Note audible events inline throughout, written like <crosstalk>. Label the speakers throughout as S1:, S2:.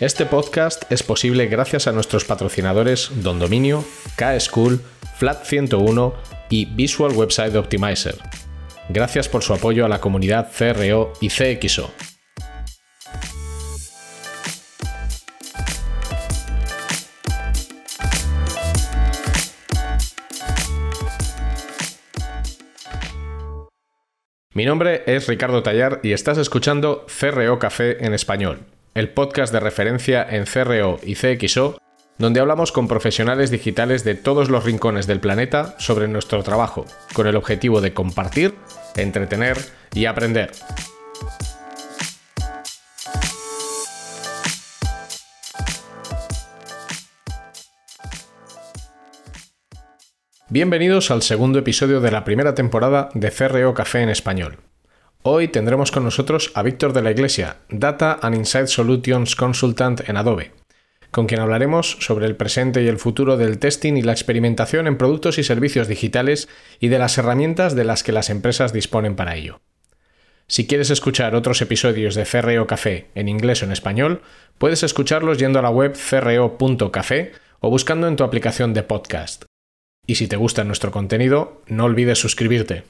S1: Este podcast es posible gracias a nuestros patrocinadores Don Dominio, K-School, Flat 101 y Visual Website Optimizer. Gracias por su apoyo a la comunidad CRO y CXO. Mi nombre es Ricardo Tallar y estás escuchando CRO Café en español, el podcast de referencia en CRO y CXO, donde hablamos con profesionales digitales de todos los rincones del planeta sobre nuestro trabajo, con el objetivo de compartir, entretener y aprender. Bienvenidos al segundo episodio de la primera temporada de CRO Café en español. Hoy tendremos con nosotros a Víctor de la Iglesia, Data and Insight Solutions Consultant en Adobe, con quien hablaremos sobre el presente y el futuro del testing y la experimentación en productos y servicios digitales y de las herramientas de las que las empresas disponen para ello. Si quieres escuchar otros episodios de CRO Café en inglés o en español, puedes escucharlos yendo a la web cro.café o buscando en tu aplicación de podcast. Y si te gusta nuestro contenido, no olvides suscribirte.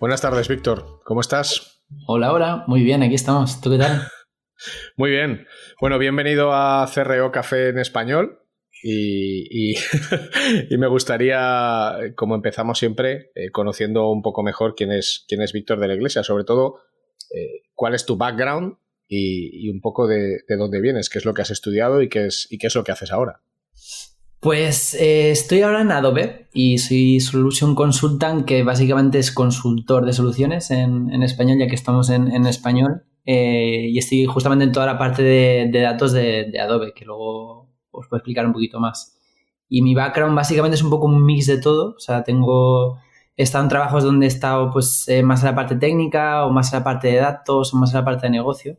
S1: Buenas tardes, Víctor. ¿Cómo estás?
S2: Hola, hola. Muy bien, aquí estamos. ¿Tú qué tal? <laughs>
S1: Muy bien. Bueno, bienvenido a CRO Café en Español. <laughs> Y, me gustaría, como empezamos siempre, eh, conociendo un poco mejor quién es, quién es Víctor de la Iglesia, sobre todo eh, cuál es tu background y, un poco de, dónde vienes, qué es lo que has estudiado y qué es, y qué es lo que haces ahora.
S2: Pues eh, estoy ahora en Adobe y soy Solution Consultant, que básicamente es consultor de soluciones en, español, ya que estamos en, español. Eh, y estoy justamente en toda la parte de, datos de, Adobe, que luego os puedo explicar un poquito más. Y mi background básicamente es un poco un mix de todo. O sea, tengo estado en trabajos donde he estado pues, eh, más en la parte técnica o más en la parte de datos o más en la parte de negocio.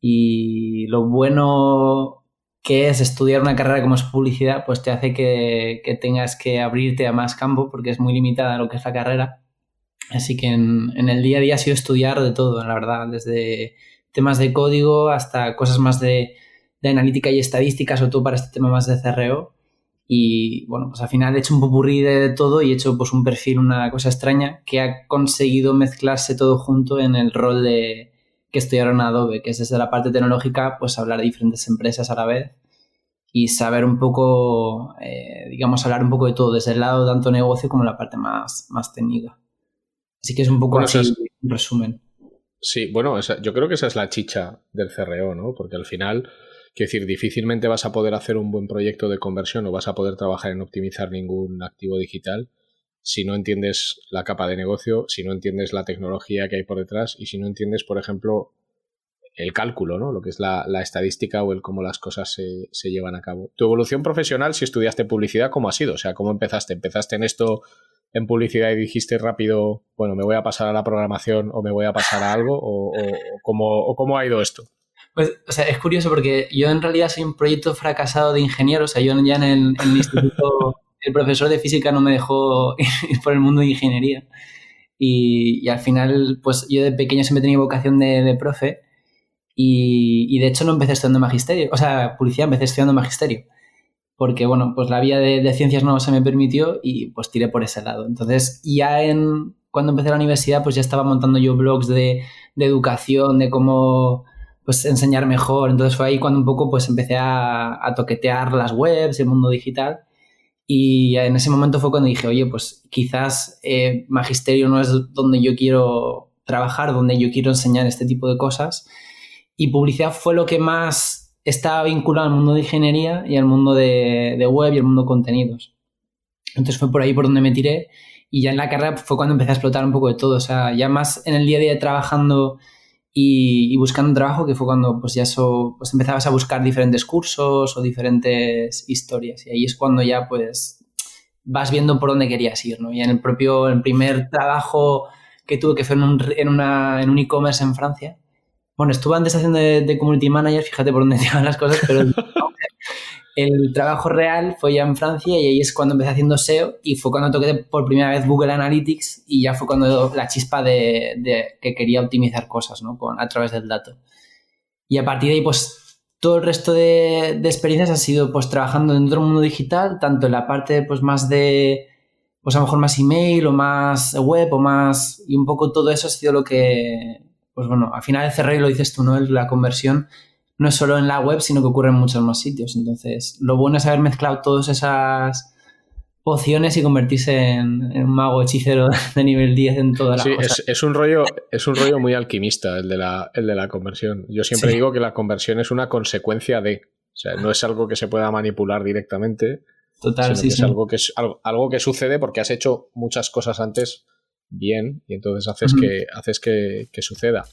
S2: Y lo bueno que es estudiar una carrera como es publicidad, pues te hace que, tengas que abrirte a más campo porque es muy limitada lo que es la carrera. Así que en, el día a día ha sido estudiar de todo, la verdad, desde temas de código hasta cosas más de, de analítica y estadística, sobre todo para este tema más de CRO. Y bueno, pues al final he hecho un popurrí de todo y he hecho pues un perfil, una cosa extraña, que ha conseguido mezclarse todo junto en el rol de que en Adobe, que es desde la parte tecnológica, pues hablar de diferentes empresas a la vez y saber un poco, eh, digamos, hablar un poco de todo, desde el lado tanto negocio como la parte más, más técnica. Así que es un poco así, un resumen.
S1: Sí, bueno, yo creo que esa es la chicha del CRO, ¿no? Porque al final Quiero decir, difícilmente vas a poder hacer un buen proyecto de conversión o vas a poder trabajar en optimizar ningún activo digital si no entiendes la capa de negocio, si no entiendes la tecnología que hay por detrás y si no entiendes, por ejemplo, el cálculo, ¿no? Lo que es la, estadística o el cómo las cosas se, se, llevan a cabo. Tu evolución profesional, si estudiaste publicidad, ¿cómo ha sido? O sea, ¿cómo empezaste? ¿Empezaste en esto en publicidad y dijiste rápido, bueno, me voy a pasar a la programación o me voy a pasar a algo? ¿O, cómo, o cómo ha ido esto?
S2: Pues, o sea, es curioso porque yo en realidad soy un proyecto fracasado de ingeniero. O sea, yo ya en el, instituto, el profesor de física no me dejó <laughs> ir por el mundo de ingeniería. Y, al final, pues yo de pequeño siempre tenía vocación de, profe. Y, de hecho no empecé estudiando magisterio. O sea, publicidad, empecé estudiando magisterio. Porque, bueno, pues la vía de, ciencias no se me permitió y pues tiré por ese lado. Entonces, ya en, cuando empecé la universidad, pues ya estaba montando yo blogs de, de educación, de cómo pues enseñar mejor. Entonces fue ahí cuando un poco pues empecé a, toquetear las webs, el mundo digital. Y en ese momento fue cuando dije, oye, pues quizás eh, magisterio no es donde yo quiero trabajar, donde yo quiero enseñar este tipo de cosas. Y publicidad fue lo que más estaba vinculado al mundo de ingeniería y al mundo de, de web y al mundo de contenidos. Entonces fue por ahí por donde me tiré. Y ya en la carrera fue cuando empecé a explotar un poco de todo. O sea, ya más en el día a día trabajando y, buscando un trabajo que fue cuando pues ya eso, pues empezabas a buscar diferentes cursos o diferentes historias y ahí es cuando ya pues vas viendo por dónde querías ir, ¿no? Y en el propio, el primer trabajo que tuve que fue en un, en una, en un e-commerce en Francia, bueno, estuve antes haciendo de, community manager, fíjate por dónde <laughs> te las cosas, pero el trabajo real fue ya en Francia y ahí es cuando empecé haciendo SEO y fue cuando toqué por primera vez Google Analytics y ya fue cuando la chispa de, que quería optimizar cosas ¿no? Con, a través del dato. Y a partir de ahí, pues todo el resto de, de experiencias ha sido pues trabajando dentro del mundo digital, tanto en la parte pues más de, pues a lo mejor más email o más web o más, y un poco todo eso ha sido lo que, pues bueno, al final el CRI lo dices tú, ¿no? La conversión no es solo en la web, sino que ocurre en muchos más sitios. Entonces, lo bueno es haber mezclado todas esas pociones y convertirse en, un mago hechicero <laughs> de nivel 10 en toda la
S1: Sí, es, un rollo, es un rollo muy alquimista el de la, el de la conversión. Yo siempre digo que la conversión es una consecuencia de. O sea, no es algo que se pueda manipular directamente. Total, sí, Es, algo que es algo, que sucede porque has hecho muchas cosas antes bien y entonces haces que, haces que suceda.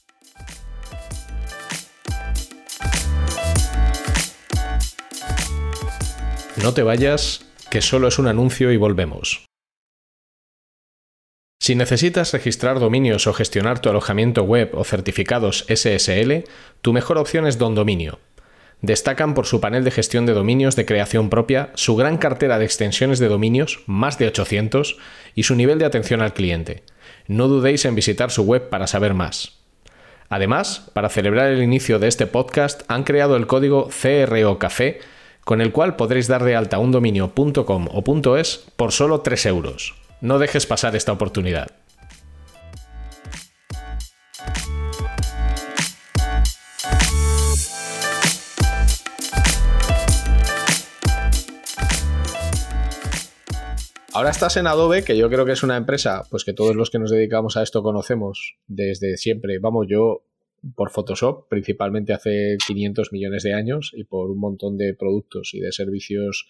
S1: No te vayas, que solo es un anuncio y volvemos. Si necesitas registrar dominios o gestionar tu alojamiento web o certificados SSL, tu mejor opción es Don Dominio. Destacan por su panel de gestión de dominios de creación propia, su gran cartera de extensiones de dominios, más de 800, y su nivel de atención al cliente. No dudéis en visitar su web para saber más. Además, para celebrar el inicio de este podcast, han creado el código CRO Café con el cual podréis dar de alta un dominio.com o .es por solo 3 euros. No dejes pasar esta oportunidad. Ahora estás en Adobe, que yo creo que es una empresa, pues que todos los que nos dedicamos a esto conocemos desde siempre. Vamos, yo por Photoshop, principalmente hace 500 millones de años, y por un montón de productos y de servicios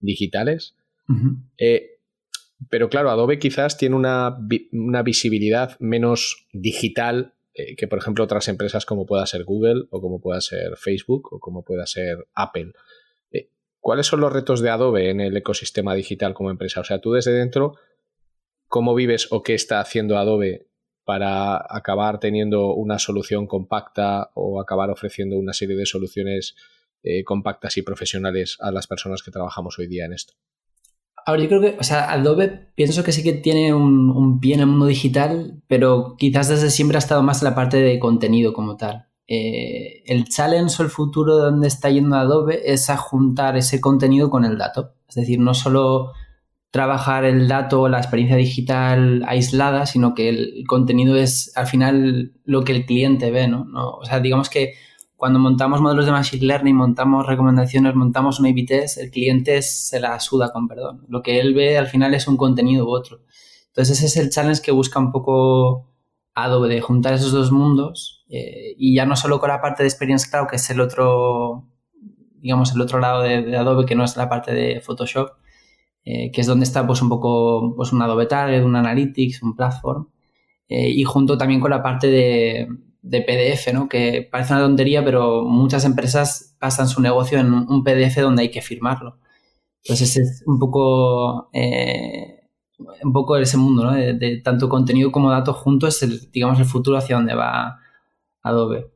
S1: digitales. Eh, pero claro, Adobe quizás tiene una, visibilidad menos digital eh, que, por ejemplo, otras empresas como pueda ser Google o como pueda ser Facebook o como pueda ser Apple. Eh, ¿Cuáles son los retos de Adobe en el ecosistema digital como empresa? O sea, tú desde dentro, ¿cómo vives o qué está haciendo Adobe para acabar teniendo una solución compacta o acabar ofreciendo una serie de soluciones eh, compactas y profesionales a las personas que trabajamos hoy día en esto.
S2: Ahora, yo creo que, o sea, Adobe pienso que sí que tiene un, pie en el mundo digital, pero quizás desde siempre ha estado más en la parte de contenido como tal. Eh, el challenge o el futuro de donde está yendo Adobe es a juntar ese contenido con el dato. Es decir, no solo trabajar el dato o la experiencia digital aislada, sino que el contenido es al final lo que el cliente ve, ¿no? O sea, digamos que cuando montamos modelos de Machine Learning, montamos recomendaciones, montamos un A-B el cliente se la suda con perdón. Lo que él ve al final es un contenido u otro. Entonces ese es el challenge que busca un poco Adobe, de juntar esos dos mundos eh, y ya no solo con la parte de Experience Cloud, que es el otro, digamos, el otro lado de Adobe, que no es la parte de Photoshop, eh, que es donde está pues un poco pues un Adobe Target, un Analytics, un Platform, eh, y junto también con la parte de, PDF, ¿no? que parece una tontería, pero muchas empresas pasan su negocio en un PDF donde hay que firmarlo. Entonces es un poco, eh, un poco ese mundo, ¿no? de, de, tanto contenido como datos juntos, es el, digamos, el futuro hacia donde va Adobe.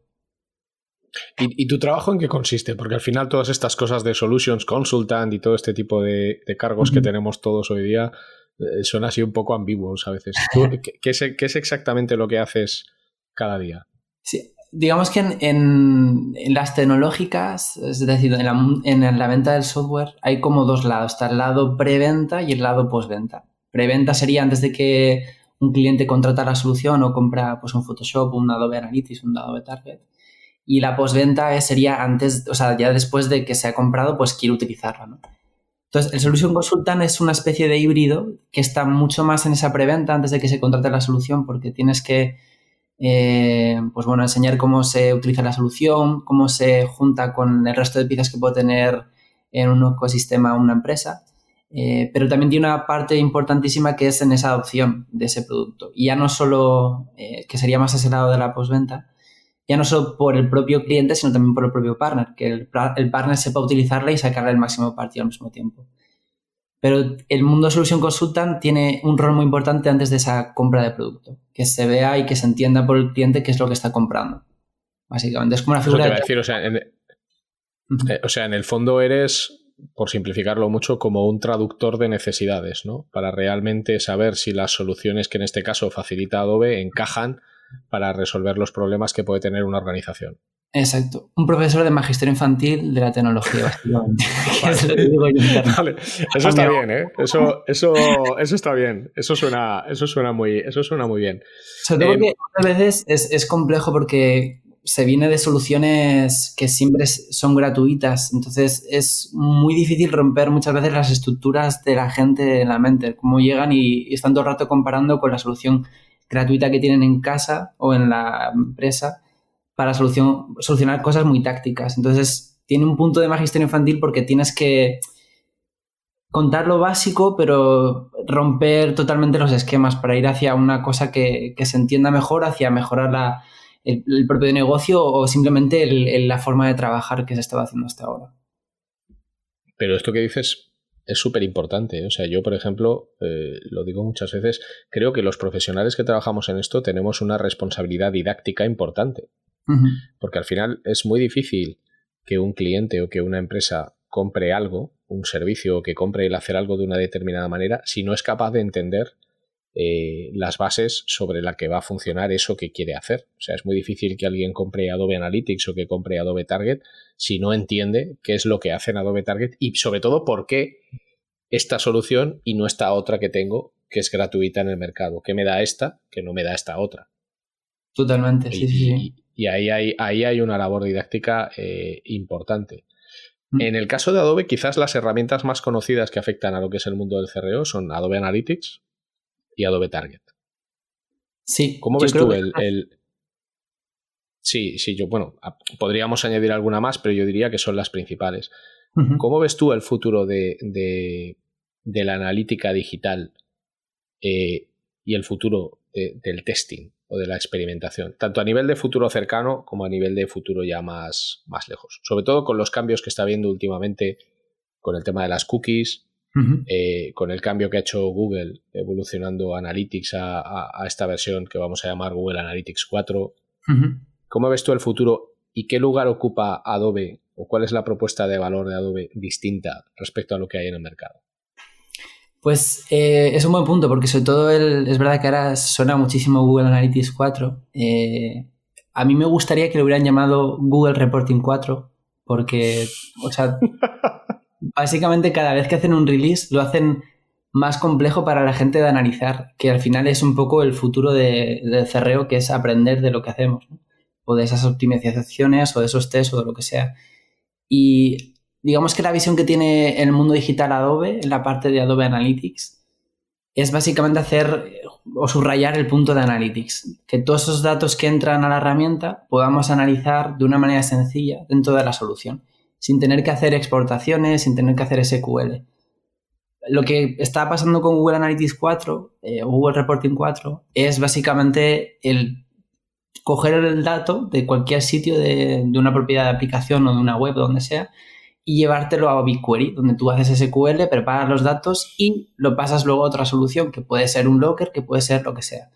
S1: ¿Y, tu trabajo en qué consiste? Porque al final todas estas cosas de Solutions Consultant y todo este tipo de, cargos que tenemos todos hoy día eh, son así un poco ambiguos a veces. <laughs> qué, es, exactamente lo que haces cada día?
S2: Sí, digamos que en, las tecnológicas, es decir, en la, en la, venta del software hay como dos lados. Está el lado preventa y el lado postventa. Preventa sería antes de que un cliente contrata la solución o compra pues, un Photoshop, un Adobe Analytics, un Adobe Target y la postventa sería antes, o sea, ya después de que se ha comprado, pues quiero utilizarla, ¿no? Entonces, el Solution Consultant es una especie de híbrido que está mucho más en esa preventa antes de que se contrate la solución, porque tienes que, eh, pues bueno, enseñar cómo se utiliza la solución, cómo se junta con el resto de piezas que puede tener en un ecosistema una empresa. Eh, pero también tiene una parte importantísima que es en esa adopción de ese producto. Y ya no solo, eh, que sería más ese lado de la postventa, ya no solo por el propio cliente, sino también por el propio partner, que el, partner sepa utilizarla y sacarle el máximo partido al mismo tiempo. Pero el mundo Solution Consultant tiene un rol muy importante antes de esa compra de producto, que se vea y que se entienda por el cliente qué es lo que está comprando. Básicamente, es como una figura...
S1: decir, o sea, en, eh, o sea, en el fondo eres por simplificarlo mucho, como un traductor de necesidades, ¿no? Para realmente saber si las soluciones que en este caso facilita Adobe encajan para resolver los problemas que puede tener una organización.
S2: Exacto. Un profesor de magisterio infantil de la tecnología, <laughs> <laughs>
S1: Eso está bien, ¿eh? Eso, eso, eso está bien. Eso suena, eso suena muy, eso suena muy bien.
S2: Sobre todo porque a veces es, es complejo porque se viene de soluciones que siempre son gratuitas, entonces es muy difícil romper muchas veces las estructuras de la gente en la mente, como llegan y, están todo el rato comparando con la solución gratuita que tienen en casa o en la empresa para solución, solucionar cosas muy tácticas. Entonces tiene un punto de magisterio infantil porque tienes que contar lo básico, pero romper totalmente los esquemas para ir hacia una cosa que, se entienda mejor, hacia mejorar la el, propio negocio o simplemente la forma de trabajar que se estaba haciendo hasta ahora.
S1: Pero esto que dices es súper importante. O sea, yo, por ejemplo, eh, lo digo muchas veces, creo que los profesionales que trabajamos en esto tenemos una responsabilidad didáctica importante. Porque al final es muy difícil que un cliente o que una empresa compre algo, un servicio o que compre el hacer algo de una determinada manera, si no es capaz de entender eh, las bases sobre la que va a funcionar eso que quiere hacer. O sea, es muy difícil que alguien compre Adobe Analytics o que compre Adobe Target si no entiende qué es lo que hace en Adobe Target y sobre todo por qué esta solución y no esta otra que tengo que es gratuita en el mercado. ¿Qué me da esta que no me da esta otra?
S2: Totalmente, sí, sí.
S1: Y ahí hay, ahí hay una labor didáctica eh, importante. Mm. En el caso de Adobe, quizás las herramientas más conocidas que afectan a lo que es el mundo del CRO son Adobe Analytics, y Adobe Target.
S2: Sí.
S1: ¿Cómo ves tú el, Sí, sí, yo, bueno, podríamos añadir alguna más, pero yo diría que son las principales. ¿Cómo ves tú el futuro de, de, la analítica digital eh, y el futuro del testing o de la experimentación? Tanto a nivel de futuro cercano como a nivel de futuro ya más, más lejos. Sobre todo con los cambios que está habiendo últimamente con el tema de las cookies, eh, con el cambio que ha hecho Google evolucionando Analytics a, esta versión que vamos a llamar Google Analytics 4. ¿Cómo ves tú el futuro y qué lugar ocupa Adobe o cuál es la propuesta de valor de Adobe distinta respecto a lo que hay en el mercado?
S2: Pues eh, es un buen punto porque sobre todo es verdad que ahora suena muchísimo Google Analytics 4. Eh, a mí me gustaría que lo hubieran llamado Google Reporting 4 porque, o sea, <laughs> básicamente cada vez que hacen un release lo hacen más complejo para la gente de analizar, que al final es un poco el futuro de, del cerreo, que es aprender de lo que hacemos, o de esas optimizaciones, o de esos tests, o de lo que sea. Y digamos que la visión que tiene el mundo digital Adobe, en la parte de Adobe Analytics, es básicamente hacer o subrayar el punto de Analytics, que todos esos datos que entran a la herramienta podamos analizar de una manera sencilla dentro de la solución sin tener que hacer exportaciones, sin tener que hacer SQL. Lo que está pasando con Google Analytics 4 eh, Google Reporting 4 es básicamente el coger el dato de cualquier sitio de, una propiedad de aplicación o de una web, donde sea, y llevártelo a BigQuery, donde tú haces SQL, preparas los datos y lo pasas luego a otra solución, que puede ser un Locker, que puede ser lo que sea.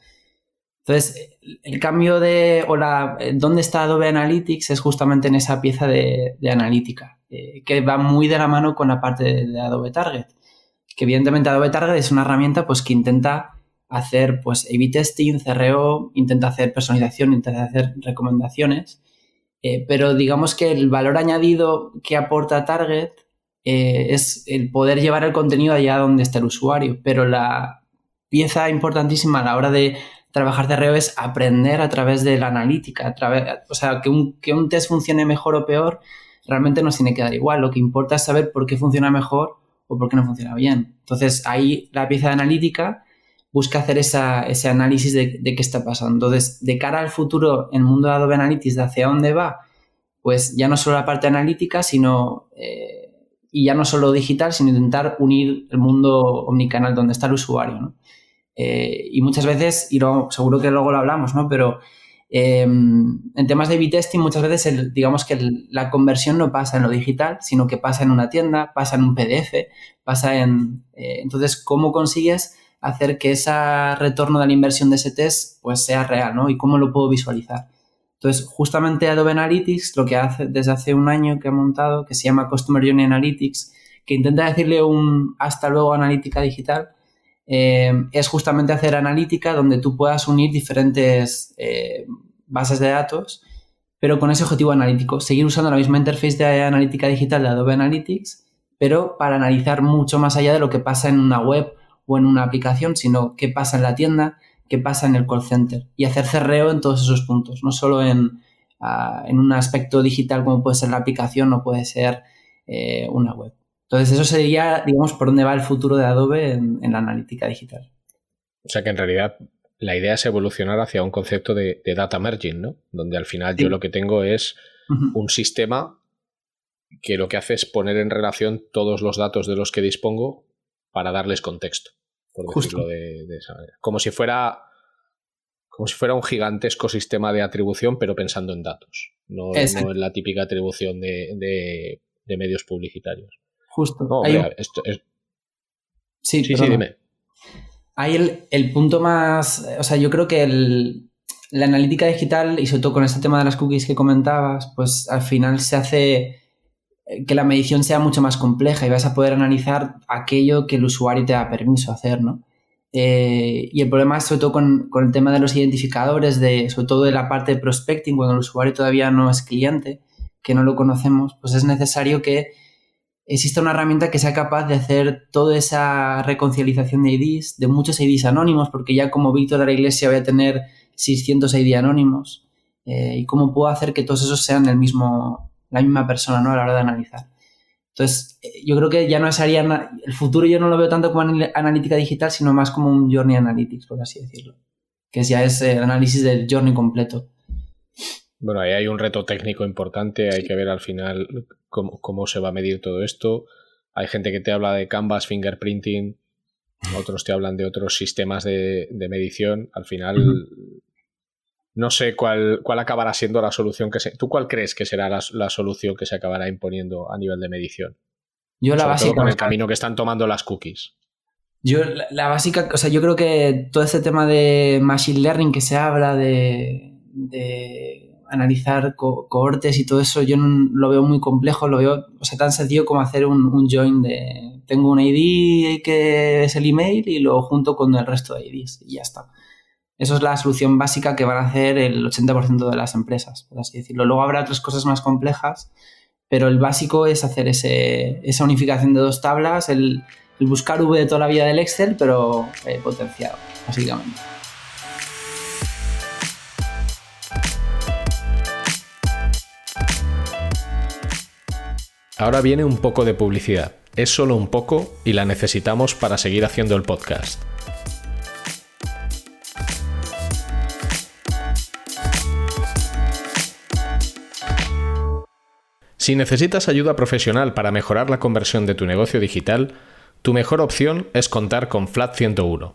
S2: Entonces, el cambio de, o la, dónde está Adobe Analytics es justamente en esa pieza de, analítica, eh, que va muy de la mano con la parte de, Adobe Target. Que evidentemente Adobe Target es una herramienta pues, que intenta hacer pues, A-B testing, CRO, intenta hacer personalización, intenta hacer recomendaciones, eh, pero digamos que el valor añadido que aporta Target eh, es el poder llevar el contenido allá donde está el usuario, pero la pieza importantísima a la hora de trabajar de reo es aprender a través de la analítica, a través, o sea, que un, que un test funcione mejor o peor realmente nos tiene que dar igual. Lo que importa es saber por qué funciona mejor o por qué no funciona bien. Entonces, ahí la pieza de analítica busca hacer esa, ese análisis de, qué está pasando. Entonces, de cara al futuro, el mundo de Adobe Analytics, de hacia dónde va, pues ya no solo la parte analítica, sino... Eh, y ya no solo digital, sino intentar unir el mundo omnicanal donde está el usuario. Eh, y muchas veces, y seguro que luego lo hablamos, ¿no? Pero em, en temas de A-B-testing muchas veces digamos que la conversión no pasa en lo digital, sino que pasa en una tienda, pasa en un PDF, pasa en... Eh, entonces, ¿cómo consigues hacer que ese retorno de la inversión de ese test pues sea real, ¿no? Y cómo lo puedo visualizar. Entonces, justamente Adobe Analytics lo que hace desde hace un año que ha montado, que se llama Customer Journey Analytics, que intenta decirle un hasta luego analítica digital, eh, es justamente hacer analítica donde tú puedas unir diferentes eh, bases de datos, pero con ese objetivo analítico, seguir usando la misma interface de analítica digital de Adobe Analytics, pero para analizar mucho más allá de lo que pasa en una web o en una aplicación, sino qué pasa en la tienda, qué pasa en el call center y hacer cerreo en todos esos puntos, no solo en, ah, en un aspecto digital como puede ser la aplicación o puede ser eh, una web. Entonces eso sería, digamos, por dónde va el futuro de Adobe en, la analítica digital.
S1: O sea que en realidad la idea es evolucionar hacia un concepto de, data merging, ¿no? Donde al final yo lo que tengo es un sistema que lo que hace es poner en relación todos los datos de los que dispongo para darles contexto por decirlo de, esa manera. Como si fuera como si fuera un gigantesco sistema de atribución, pero pensando en datos, no, en la típica atribución de, medios publicitarios.
S2: Justo.
S1: Sí, sí, sí, dime.
S2: Hay el, punto más, o sea, yo creo que la analítica digital, y sobre todo con este tema de las cookies que comentabas, pues al final se hace que la medición sea mucho más compleja y vas a poder analizar aquello que el usuario te da permiso hacer, ¿no? Eh, y el problema es sobre todo con, el tema de los identificadores, de, sobre todo de la parte de prospecting, cuando el usuario todavía no es cliente, que no lo conocemos, pues es necesario que exista una herramienta que sea capaz de hacer toda esa reconciliación de IDs, de muchos IDs anónimos, porque ya como Víctor de la Iglesia voy a tener 600 ID anónimos, eh, y cómo puedo hacer que todos esos sean el mismo, la misma persona, ¿no? A la hora de analizar. Entonces, eh, yo creo que ya no es haría el futuro yo no lo veo tanto como analítica digital, sino más como un journey analytics, por así decirlo. Que ya es el análisis del journey completo.
S1: Bueno, ahí hay un reto técnico importante, hay que ver al final cómo, se va a medir todo esto. Hay gente que te habla de Canvas, fingerprinting, otros te hablan de otros sistemas de, medición. Al final, no sé cuál, cuál acabará siendo la solución que se. ¿Tú cuál crees que será la, solución que se acabará imponiendo a nivel de medición?
S2: Yo la básica.
S1: con el camino que están tomando las cookies.
S2: Yo, la, básica, o sea, yo creo que todo este tema de machine learning que se habla de, de analizar cohortes y todo eso, yo lo veo muy complejo, lo veo, o sea, tan sencillo como hacer un, join de tengo un ID que es el email y lo junto con el resto de IDs y ya está. Eso es la solución básica que van a hacer el 80% de las empresas, por así decirlo. Luego habrá otras cosas más complejas, pero el básico es hacer esa unificación de dos tablas, el, buscar V de toda la vida del Excel, pero eh, potenciado, básicamente.
S1: Ahora viene un poco de publicidad. Es solo un poco y la necesitamos para seguir haciendo el podcast. Si necesitas ayuda profesional para mejorar la conversión de tu negocio digital, tu mejor opción es contar con Flat 101.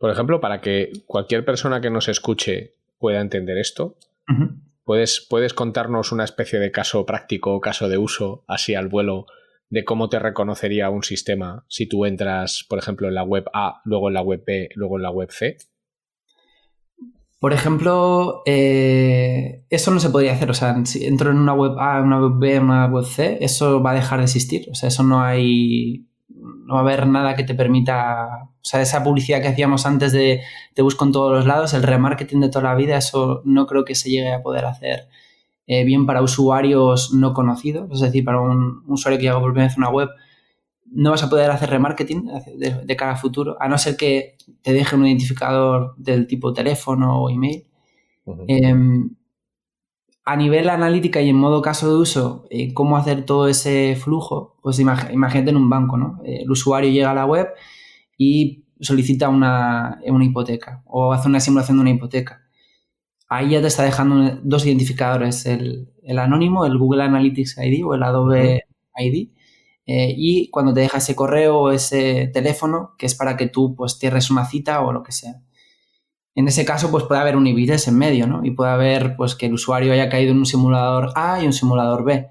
S1: Por ejemplo, para que cualquier persona que nos escuche pueda entender esto, ¿puedes, ¿puedes contarnos una especie de caso práctico o caso de uso así al vuelo de cómo te reconocería un sistema si tú entras, por ejemplo, en la web A, luego en la web B, luego en la web C?
S2: Por ejemplo, eh, eso no se podría hacer. O sea, si entro en una web A, una web B, una web C, eso va a dejar de existir. O sea, eso no hay. No va a haber nada que te permita. O sea, esa publicidad que hacíamos antes de te busco en todos los lados, el remarketing de toda la vida, eso no creo que se llegue a poder hacer eh, bien para usuarios no conocidos, es decir, para un, usuario que llega por primera vez a una web, no vas a poder hacer remarketing de, cara a futuro, a no ser que te deje un identificador del tipo teléfono o email. Em, a nivel analítica y en modo caso de uso, eh, cómo hacer todo ese flujo, pues imagínate en un banco, ¿no? Eh, el usuario llega a la web y solicita una, hipoteca o hace una simulación de una hipoteca. Ahí ya te está dejando dos identificadores, el, anónimo, el Google Analytics ID o el Adobe ID. Eh, y cuando te deja ese correo o ese teléfono, que es para que tú pues cierres una cita o lo que sea. En ese caso, pues puede haber un IBITES en medio, ¿no? Y puede haber pues que el usuario haya caído en un simulador A y un simulador B.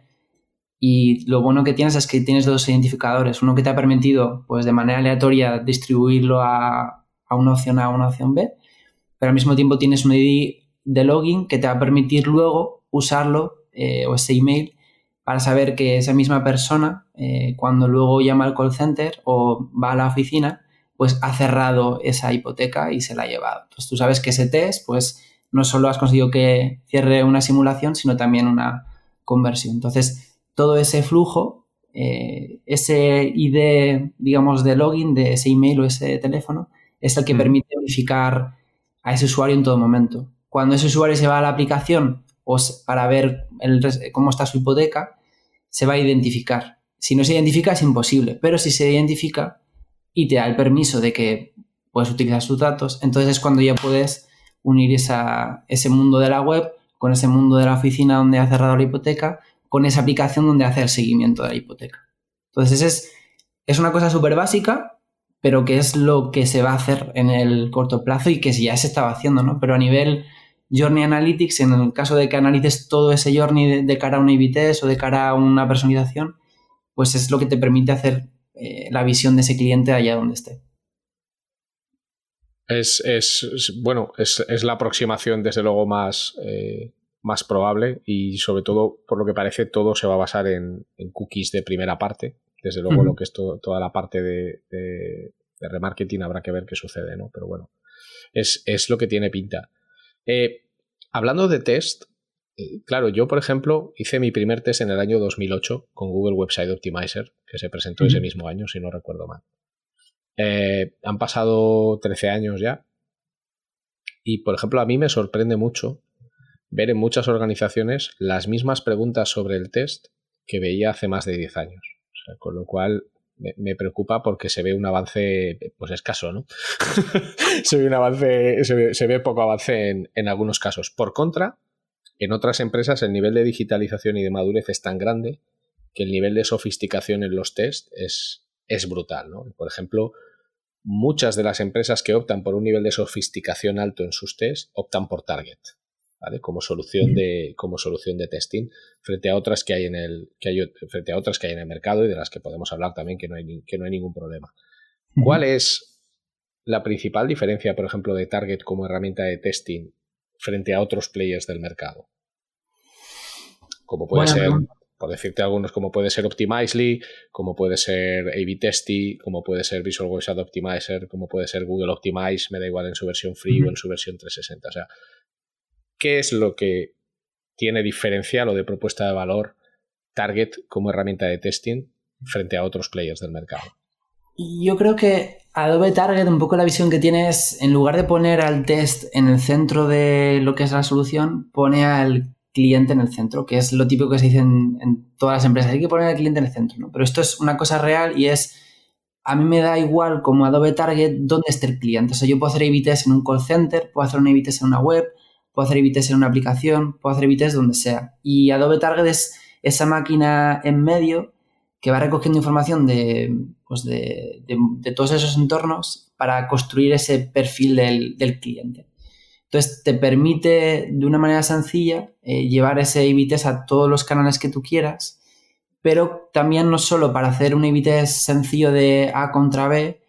S2: Y lo bueno que tienes es que tienes dos identificadores. Uno que te ha permitido, pues de manera aleatoria, distribuirlo a, una opción A a una opción B, pero al mismo tiempo tienes un ID de login que te va a permitir luego usarlo eh, o ese email para saber que esa misma persona, eh, cuando luego llama al call center o va a la oficina, pues ha cerrado esa hipoteca y se la ha llevado. Entonces tú sabes que ese test, pues no solo has conseguido que cierre una simulación, sino también una conversión. Entonces, todo ese flujo, eh, ese ID, digamos, de login de ese email o ese teléfono, es el que permite verificar a ese usuario en todo momento. Cuando ese usuario se va a la aplicación o para ver cómo está su hipoteca, se va a identificar. Si no se identifica es imposible, pero si se identifica y te da el permiso de que puedes utilizar sus datos, entonces es cuando ya puedes unir ese mundo de la web con ese mundo de la oficina donde ha cerrado la hipoteca con esa aplicación donde hace el seguimiento de la hipoteca. Entonces es, es una cosa súper básica, pero que es lo que se va a hacer en el corto plazo y que ya se estaba haciendo, ¿no? Pero a nivel Journey Analytics, en el caso de que analices todo ese journey de, cara a una IBTS o de cara a una personalización, pues es lo que te permite hacer eh, la visión de ese cliente allá donde esté.
S1: Es, bueno, es, la aproximación desde luego más, eh, más probable y sobre todo, por lo que parece, todo se va a basar en, cookies de primera parte. Desde luego, lo que es toda la parte de, remarketing habrá que ver qué sucede, ¿no? Pero bueno, es, lo que tiene pinta. Eh, hablando de test, claro, yo, por ejemplo, hice mi primer test en el año 2008 con Google Website Optimizer, que se presentó ese mismo año, si no recuerdo mal. Eh, han pasado 13 años ya. Y, por ejemplo, a mí me sorprende mucho ver en muchas organizaciones las mismas preguntas sobre el test que veía hace más de 10 años. con lo cual me, preocupa porque se ve un avance pues escaso, ¿no? <laughs> se ve un avance, se ve, poco avance en, en, algunos casos. Por contra, en otras empresas el nivel de digitalización y de madurez es tan grande que el nivel de sofisticación en los test es, es brutal, ¿no? Por ejemplo, muchas de las empresas que optan por un nivel de sofisticación alto en sus test optan por Target. Como solución de, como solución de testing, frente a otras que hay en el, que hay, frente a otras que hay en el mercado y de las que podemos hablar también que no hay, que no hay ningún problema. ¿Cuál es la principal diferencia, por ejemplo, de Target como herramienta de testing frente a otros players del mercado? Como puede ser, por decirte algunos, como puede ser Optimizely, como puede ser A-B Testy, como puede ser Visual Website Optimizer, como puede ser Google Optimize, me da igual en su versión free o en su versión 360. O sea, ¿Qué es lo que tiene diferencial o de propuesta de valor Target como herramienta de testing frente a otros players del mercado?
S2: Yo creo que Adobe Target, un poco la visión que tiene es, en lugar de poner al test en el centro de lo que es la solución, pone al cliente en el centro, que es lo típico que se dice en, todas las empresas. Hay que poner al cliente en el centro, ¿no? Pero esto es una cosa real y es, a mí me da igual como Adobe Target dónde esté el cliente. O sea, yo puedo hacer a en un call center, puedo hacer un en una web, puedo hacer IBTs en una aplicación, puedo hacer IBTs donde sea. Y Adobe Target es esa máquina en medio que va recogiendo información de, pues de, todos esos entornos para construir ese perfil del, cliente. Entonces, te permite de una manera sencilla eh, llevar ese IBTs a todos los canales que tú quieras, pero también no solo para hacer un IBTs sencillo de A contra B,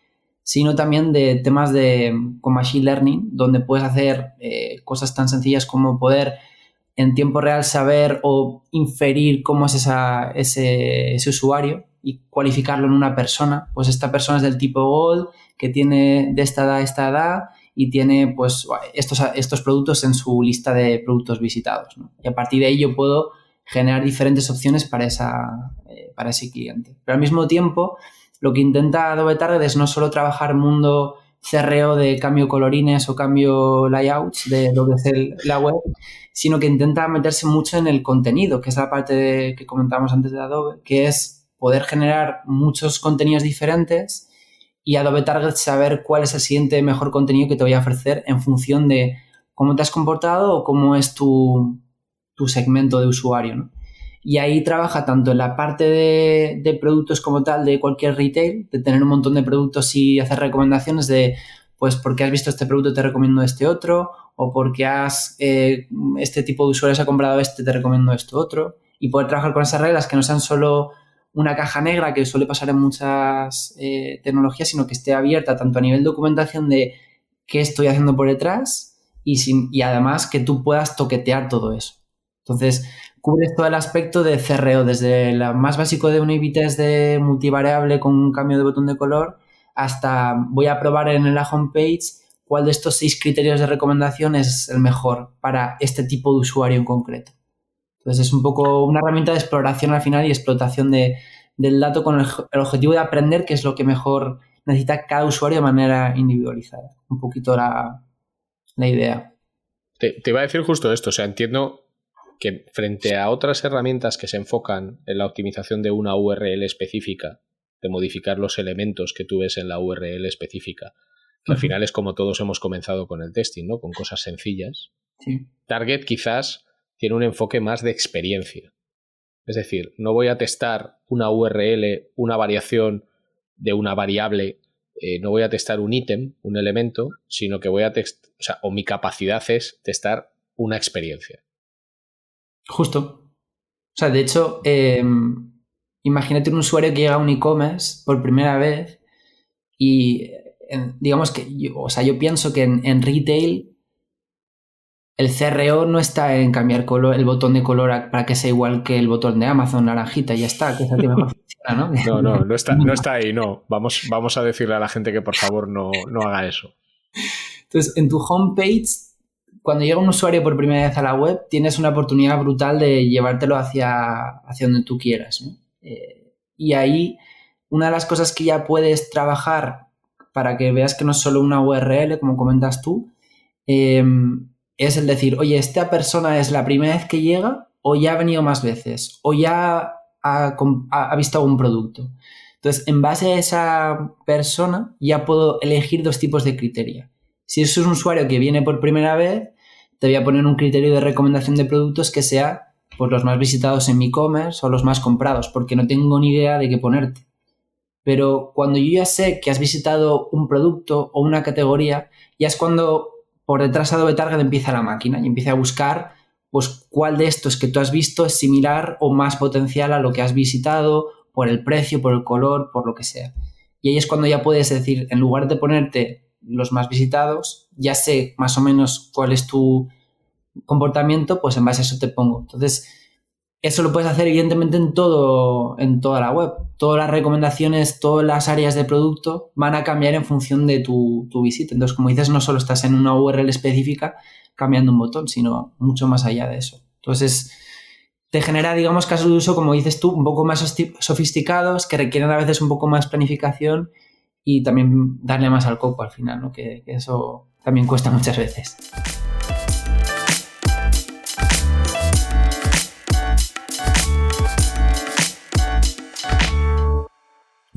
S2: sino también de temas de Machine Learning, donde puedes hacer eh, cosas tan sencillas como poder en tiempo real saber o inferir cómo es esa, ese, usuario y cualificarlo en una persona. Pues esta persona es del tipo Gold, que tiene de esta edad a esta edad y tiene pues estos, estos productos en su lista de productos visitados. Y a partir de ahí yo puedo generar diferentes opciones para, esa, eh, para ese cliente. Pero al mismo tiempo lo que intenta Adobe Target es no solo trabajar mundo cerreo de cambio colorines o cambio layouts de lo que es la web, sino que intenta meterse mucho en el contenido, que es la parte que comentábamos antes de Adobe, que es poder generar muchos contenidos diferentes y Adobe Target saber cuál es el siguiente mejor contenido que te voy a ofrecer en función de cómo te has comportado o cómo es tu, segmento de usuario. Y ahí trabaja tanto en la parte de, de, productos como tal de cualquier retail, de tener un montón de productos y hacer recomendaciones de, pues porque has visto este producto te recomiendo este otro, o porque has, eh, este tipo de usuarios ha comprado este te recomiendo esto otro, y poder trabajar con esas reglas que no sean solo una caja negra que suele pasar en muchas eh, tecnologías, sino que esté abierta tanto a nivel documentación de qué estoy haciendo por detrás y, sin, y además que tú puedas toquetear todo eso. Entonces, cubres todo el aspecto de CRO, desde lo más básico de un IB test de multivariable con un cambio de botón de color hasta voy a probar en la homepage cuál de estos seis criterios de recomendación es el mejor para este tipo de usuario en concreto. Entonces es un poco una herramienta de exploración al final y explotación de, del dato con el, objetivo de aprender qué es lo que mejor necesita cada usuario de manera individualizada. Un poquito la, la idea.
S1: Te, te iba a decir justo esto, o sea, entiendo que frente a otras herramientas que se enfocan en la optimización de una URL específica, de modificar los elementos que tú ves en la URL específica, que al final es como todos hemos comenzado con el testing, ¿no? Con cosas sencillas. Target quizás tiene un enfoque más de experiencia. Es decir, no voy a testar una URL, una variación de una variable, eh, no voy a testar un ítem, un elemento, sino que voy a testar, o sea, o mi capacidad es testar una experiencia.
S2: Justo. O sea, de hecho, em, imagínate un usuario que llega a un e-commerce por primera vez y digamos que, yo, o sea, yo pienso que en, retail el CRO no está en cambiar color, el botón de color para que sea igual que el botón de Amazon naranjita y ya está, que es el que mejor funciona,
S1: ¿no? No, no, no está, no está ahí, no. <laughs> Vamos, vamos a decirle a la gente que por favor no, no haga eso.
S2: Entonces, en tu homepage cuando llega un usuario por primera vez a la web, tienes una oportunidad brutal de llevártelo hacia, hacia donde tú quieras. ¿no? Eh, y ahí, una de las cosas que ya puedes trabajar para que veas que no es solo una URL, como comentas tú, eh, es el decir, oye, esta persona es la primera vez que llega o ya ha venido más veces o ya ha, visto algún producto. Entonces, en base a esa persona, ya puedo elegir dos tipos de criterio. Si es un usuario que viene por primera vez, te voy a poner un criterio de recomendación de productos que sea pues los más visitados en mi e-commerce o los más comprados, porque no tengo ni idea de qué ponerte. Pero cuando yo ya sé que has visitado un producto o una categoría, ya es cuando por detrás Adobe Target empieza la máquina y empieza a buscar pues cuál de estos que tú has visto es similar o más potencial a lo que has visitado por el precio, por el color, por lo que sea. Y ahí es cuando ya puedes decir, en lugar de ponerte los más visitados, ya sé más o menos cuál es tu comportamiento, pues en base a eso te pongo. Entonces, eso lo puedes hacer evidentemente en todo, en toda la web. Todas las recomendaciones, todas las áreas de producto van a cambiar en función de tu, visita. Entonces, como dices, no solo estás en una URL específica cambiando un botón, sino mucho más allá de eso. Entonces, te genera, digamos, casos de uso, como dices tú, un poco más sofisticados, que requieren a veces un poco más planificación y también darle más al coco al final, ¿no? que eso también cuesta muchas veces.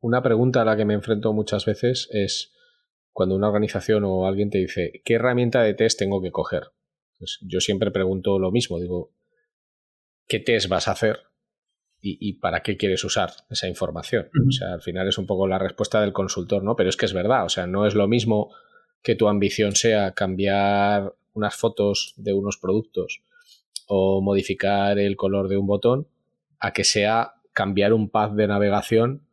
S1: una pregunta a la que me enfrento muchas veces es cuando una organización o alguien te dice, ¿qué herramienta de test tengo que coger? Pues yo siempre pregunto lo mismo, digo, ¿qué test vas a hacer? Y, para qué quieres usar esa información. O sea, al final es un poco la respuesta del consultor, ¿no? Pero es que es verdad, o sea, no es lo mismo que tu ambición sea cambiar unas fotos de unos productos o modificar el color de un botón a que sea cambiar un path de navegación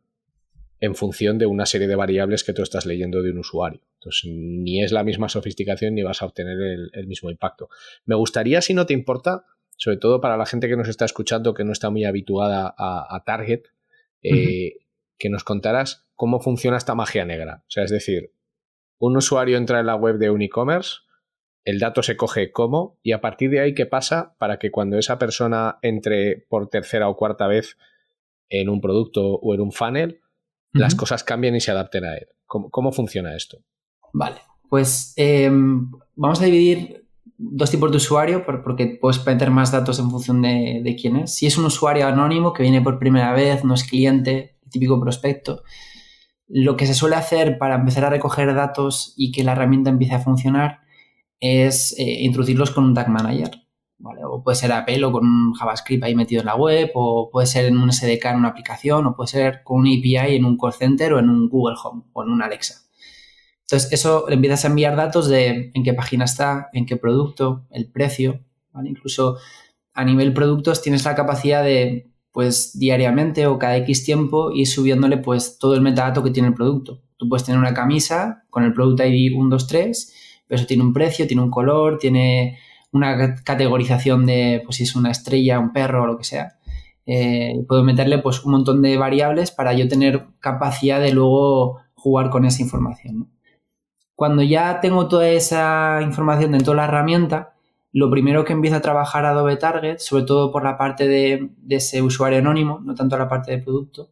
S1: en función de una serie de variables que tú estás leyendo de un usuario. Entonces, ni es la misma sofisticación ni vas a obtener el, mismo impacto. Me gustaría, si no te importa, sobre todo para la gente que nos está escuchando, que no está muy habituada a, Target, eh, que nos contaras cómo funciona esta magia negra. O sea, es decir, un usuario entra en la web de un e-commerce, el dato se coge como y a partir de ahí qué pasa para que cuando esa persona entre por tercera o cuarta vez en un producto o en un funnel, las cosas cambien y se adapten a él. ¿Cómo, funciona esto?
S2: Vale, pues em, vamos a dividir dos tipos de usuario porque puedes meter más datos en función de, de, quién es. Si es un usuario anónimo que viene por primera vez, no es cliente, típico prospecto, lo que se suele hacer para empezar a recoger datos y que la herramienta empiece a funcionar es eh, introducirlos con un tag manager. O puede ser Apple o con un JavaScript ahí metido en la web, o puede ser en un SDK en una aplicación, o puede ser con un API en un call center o en un Google Home o en un Alexa. Entonces, eso le empiezas a enviar datos de en qué página está, en qué producto, el precio, Incluso a nivel productos tienes la capacidad de, pues, diariamente o cada X tiempo ir subiéndole, pues, todo el metadato que tiene el producto. Tú puedes tener una camisa con el Product ID 123, pero eso tiene un precio, tiene un color, tiene una categorización de, pues, si es una estrella, un perro o lo que sea. Eh, puedo meterle, pues, un montón de variables para yo tener capacidad de luego jugar con esa información, cuando ya tengo toda esa información dentro de la herramienta, lo primero que empieza a trabajar Adobe Target, sobre todo por la parte de, ese usuario anónimo, no tanto la parte de producto,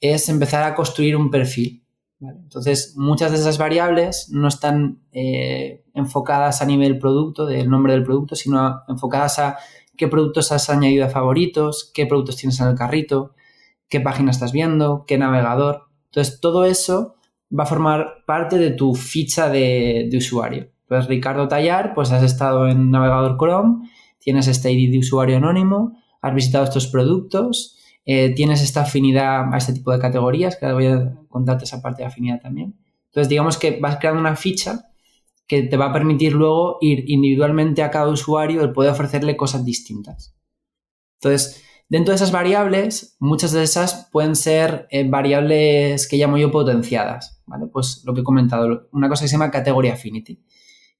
S2: es empezar a construir un perfil. Entonces, muchas de esas variables no están eh, enfocadas a nivel producto, del nombre del producto, sino enfocadas a qué productos has añadido a favoritos, qué productos tienes en el carrito, qué página estás viendo, qué navegador. Entonces, todo eso va a formar parte de tu ficha de, usuario. Entonces, Ricardo Tallar, pues has estado en navegador Chrome, tienes este ID de usuario anónimo, has visitado estos productos, eh, tienes esta afinidad a este tipo de categorías, que voy a contarte esa parte de afinidad también. Entonces, digamos que vas creando una ficha que te va a permitir luego ir individualmente a cada usuario el poder ofrecerle cosas distintas. Entonces, Dentro de esas variables, muchas de esas pueden ser eh, variables que llamo yo potenciadas, ¿vale? Pues lo que he comentado, una cosa que se llama category affinity.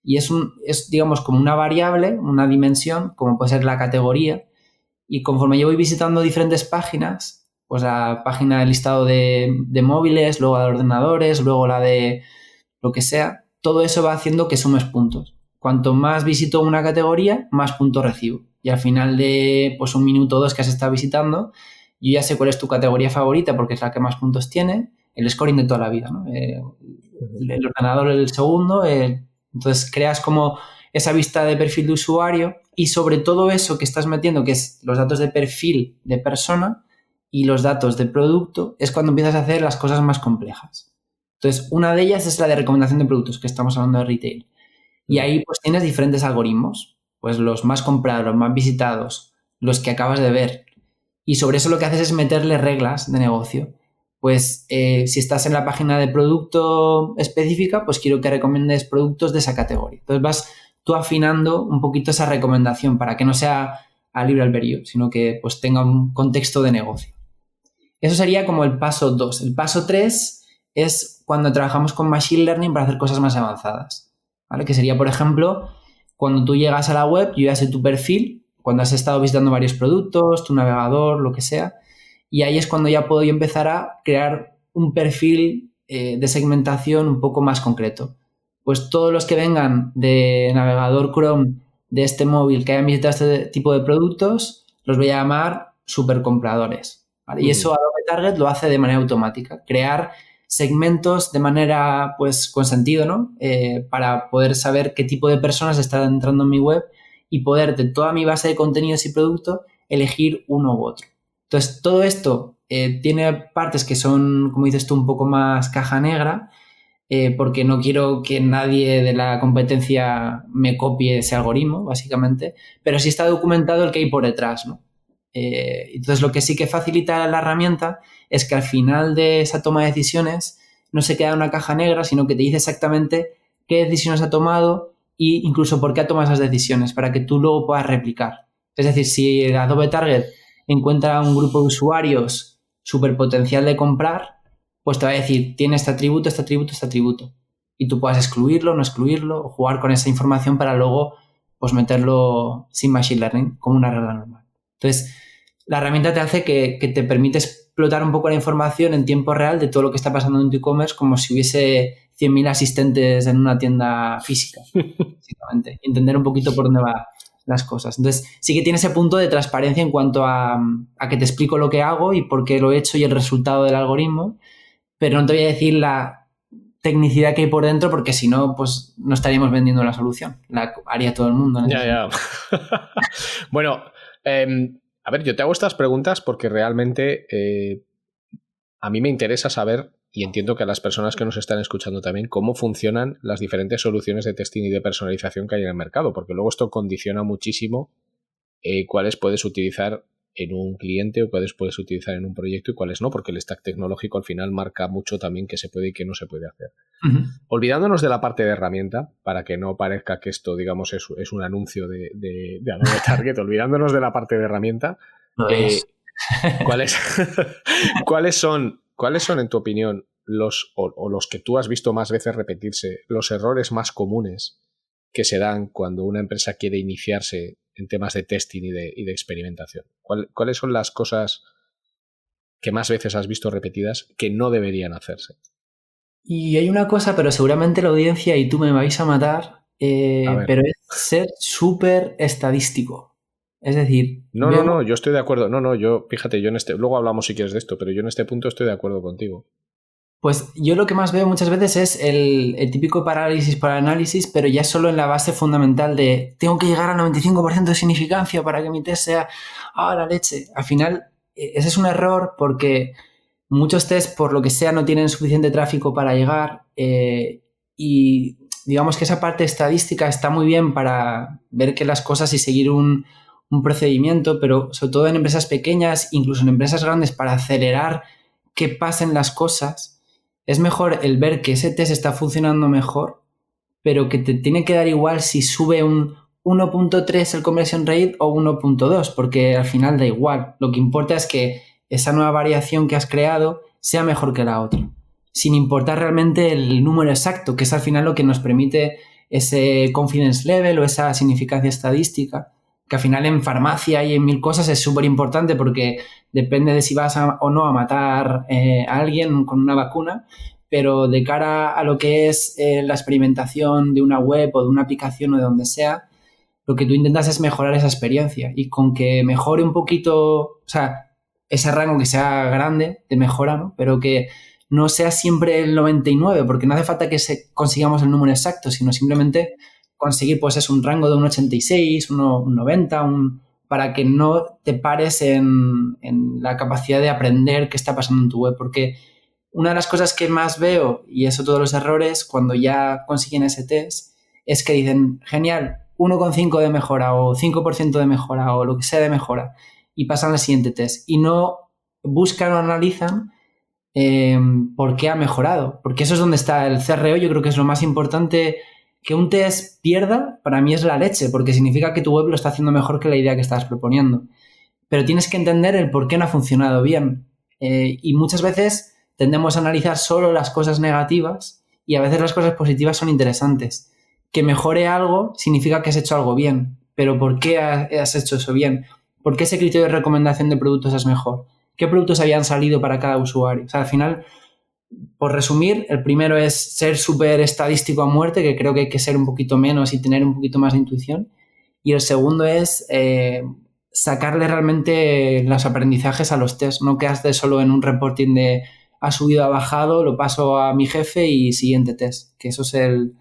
S2: Y es, un, es, digamos, como una variable, una dimensión, como puede ser la categoría. Y conforme yo voy visitando diferentes páginas, pues la página del listado de, de móviles, luego la de ordenadores, luego la de lo que sea, todo eso va haciendo que sumes puntos. Cuanto más visito una categoría, más puntos recibo y al final de pues un minuto o dos que has estado visitando, yo ya sé cuál es tu categoría favorita porque es la que más puntos tiene, el scoring de toda la vida, ¿no? Eh, el, ordenador el segundo, entonces creas como esa vista de perfil de usuario y sobre todo eso que estás metiendo, que es los datos de perfil de persona y los datos de producto, es cuando empiezas a hacer las cosas más complejas. Entonces, una de ellas es la de recomendación de productos, que estamos hablando de retail. Y ahí pues tienes diferentes algoritmos pues los más comprados, los más visitados, los que acabas de ver. Y sobre eso lo que haces es meterle reglas de negocio. Pues eh, si estás en la página de producto específica, pues quiero que recomiendes productos de esa categoría. Entonces vas tú afinando un poquito esa recomendación para que no sea a libre albedrío, sino que pues tenga un contexto de negocio. Eso sería como el paso 2. El paso 3 es cuando trabajamos con Machine Learning para hacer cosas más avanzadas. ¿vale? Que sería, por ejemplo, cuando tú llegas a la web, yo ya sé tu perfil, cuando has estado visitando varios productos, tu navegador, lo que sea, y ahí es cuando ya puedo yo empezar a crear un perfil eh, de segmentación un poco más concreto. Pues todos los que vengan de navegador Chrome de este móvil que hayan visitado este tipo de productos, los voy a llamar supercompradores. Y eso Adobe Target lo hace de manera automática. Crear segmentos de manera, pues, con sentido, ¿no? Eh, para poder saber qué tipo de personas están entrando en mi web y poder de toda mi base de contenidos y productos elegir uno u otro. Entonces, todo esto eh, tiene partes que son, como dices tú, un poco más caja negra, eh, porque no quiero que nadie de la competencia me copie ese algoritmo, básicamente, pero sí está documentado el que hay por detrás, ¿no? entonces, lo que sí que facilita la herramienta es que al final de esa toma de decisiones no se queda una caja negra, sino que te dice exactamente qué decisiones ha tomado e incluso por qué ha tomado esas decisiones, para que tú luego puedas replicar. Es decir, si Adobe Target encuentra un grupo de usuarios súper potencial de comprar, pues te va a decir, tiene este atributo, este atributo, este atributo. Y tú puedas excluirlo, no excluirlo, o jugar con esa información para luego pues meterlo sin machine learning como una regla normal. Entonces, la herramienta te hace que, te permite explotar un poco la información en tiempo real de todo lo que está pasando en tu e-commerce como si hubiese 100.000 asistentes en una tienda física, <laughs> básicamente. Entender un poquito por dónde van las cosas. Entonces, sí que tiene ese punto de transparencia en cuanto a, a que te explico lo que hago y por qué lo he hecho y el resultado del algoritmo, pero no te voy a decir la tecnicidad que hay por dentro, porque si no, pues no estaríamos vendiendo la solución. La haría todo el mundo.
S1: Ya, ya. <laughs> bueno, em, a ver, yo te hago estas preguntas porque realmente eh, a mí me interesa saber, y entiendo que a las personas que nos están escuchando también, cómo funcionan las diferentes soluciones de testing y de personalización que hay en el mercado, porque luego esto condiciona muchísimo eh, cuáles puedes utilizar en un cliente o cuáles puedes utilizar en un proyecto y cuáles no, porque el stack tecnológico al final marca mucho también qué se puede y qué no se puede hacer. Olvidándonos de la parte de herramienta, para que no parezca que esto, digamos, es, es un anuncio de, de, <laughs> Target, olvidándonos de la parte de herramienta, eh, <laughs> ¿cuáles, <laughs> ¿cuáles, son, ¿cuáles son, en tu opinión, los, o los que tú has visto más veces repetirse, los errores más comunes que se dan cuando una empresa quiere iniciarse en temas de testing y de, y de experimentación? ¿Cuáles son las cosas que más veces has visto repetidas que no deberían hacerse?
S2: Y hay una cosa, pero seguramente la audiencia y tú me vais a matar, eh, pero es ser súper estadístico. Es decir...
S1: No, no, no, yo estoy de acuerdo. No, no, yo, fíjate, yo en este... Luego hablamos si quieres de esto, pero yo en este punto estoy de acuerdo contigo.
S2: Pues yo lo que más veo muchas veces es el, típico parálisis por análisis, pero ya solo en la base fundamental de tengo que llegar al 95% de significancia para que mi test sea, ah, la leche. Al final, e, ese es un error porque muchos tests, por lo que sea, no tienen suficiente tráfico para llegar eh, y digamos que esa parte estadística está muy bien para ver que las cosas y seguir un procedimiento, pero sobre todo en empresas pequeñas, incluso en empresas grandes, para acelerar que pasen las cosas es mejor el ver que ese test está funcionando mejor, pero que te tiene que dar igual si sube un 1.3 el conversion rate o 1.2, porque al final da igual. Lo que importa es que esa nueva variación que has creado sea mejor que la otra, sin importar realmente el número exacto, que es al final lo que nos permite ese confidence level o esa significancia estadística, que al final en farmacia y en mil cosas es súper importante porque depende de si vas o no a matar eh, a alguien con una vacuna, pero de cara a lo que es eh, la experimentación de una web o de una aplicación o de donde sea, lo que tú intentas es mejorar esa experiencia y con que mejore un poquito, o sea, ese rango que sea grande de mejora, ¿no? pero que no sea siempre el 99, porque no hace falta que se, consigamos el número exacto, sino simplemente conseguir pues es un rango de un 86, un 90, un, para que no te pares en, la capacidad de aprender qué está pasando en tu web. Porque una de las cosas que más veo, y eso todos los errores, cuando ya consiguen ese test, es que dicen, genial, 1,5 de mejora o 5% de mejora o lo que sea de mejora, y pasan al siguiente test. Y no buscan o analizan eh, por qué ha mejorado. Porque eso es donde está el CRO, yo creo que es lo más importante que un test pierda, para mí es la leche, porque significa que tu web lo está haciendo mejor que la idea que estabas proponiendo. Pero tienes que entender el por qué no ha funcionado bien. Eh, y muchas veces tendemos a analizar solo las cosas negativas y a veces las cosas positivas son interesantes. Que mejore algo significa que has hecho algo bien. Pero ¿por qué has hecho eso bien? ¿Por qué ese criterio de recomendación de productos es mejor? ¿Qué productos habían salido para cada usuario? O sea, al final por resumir, el primero es ser súper estadístico a muerte, que creo que hay que ser un poquito menos y tener un poquito más de intuición. Y el segundo es eh, sacarle realmente los aprendizajes a los test, no quedaste solo en un reporting de ha subido, ha bajado, lo paso a mi jefe y siguiente test, que eso es el,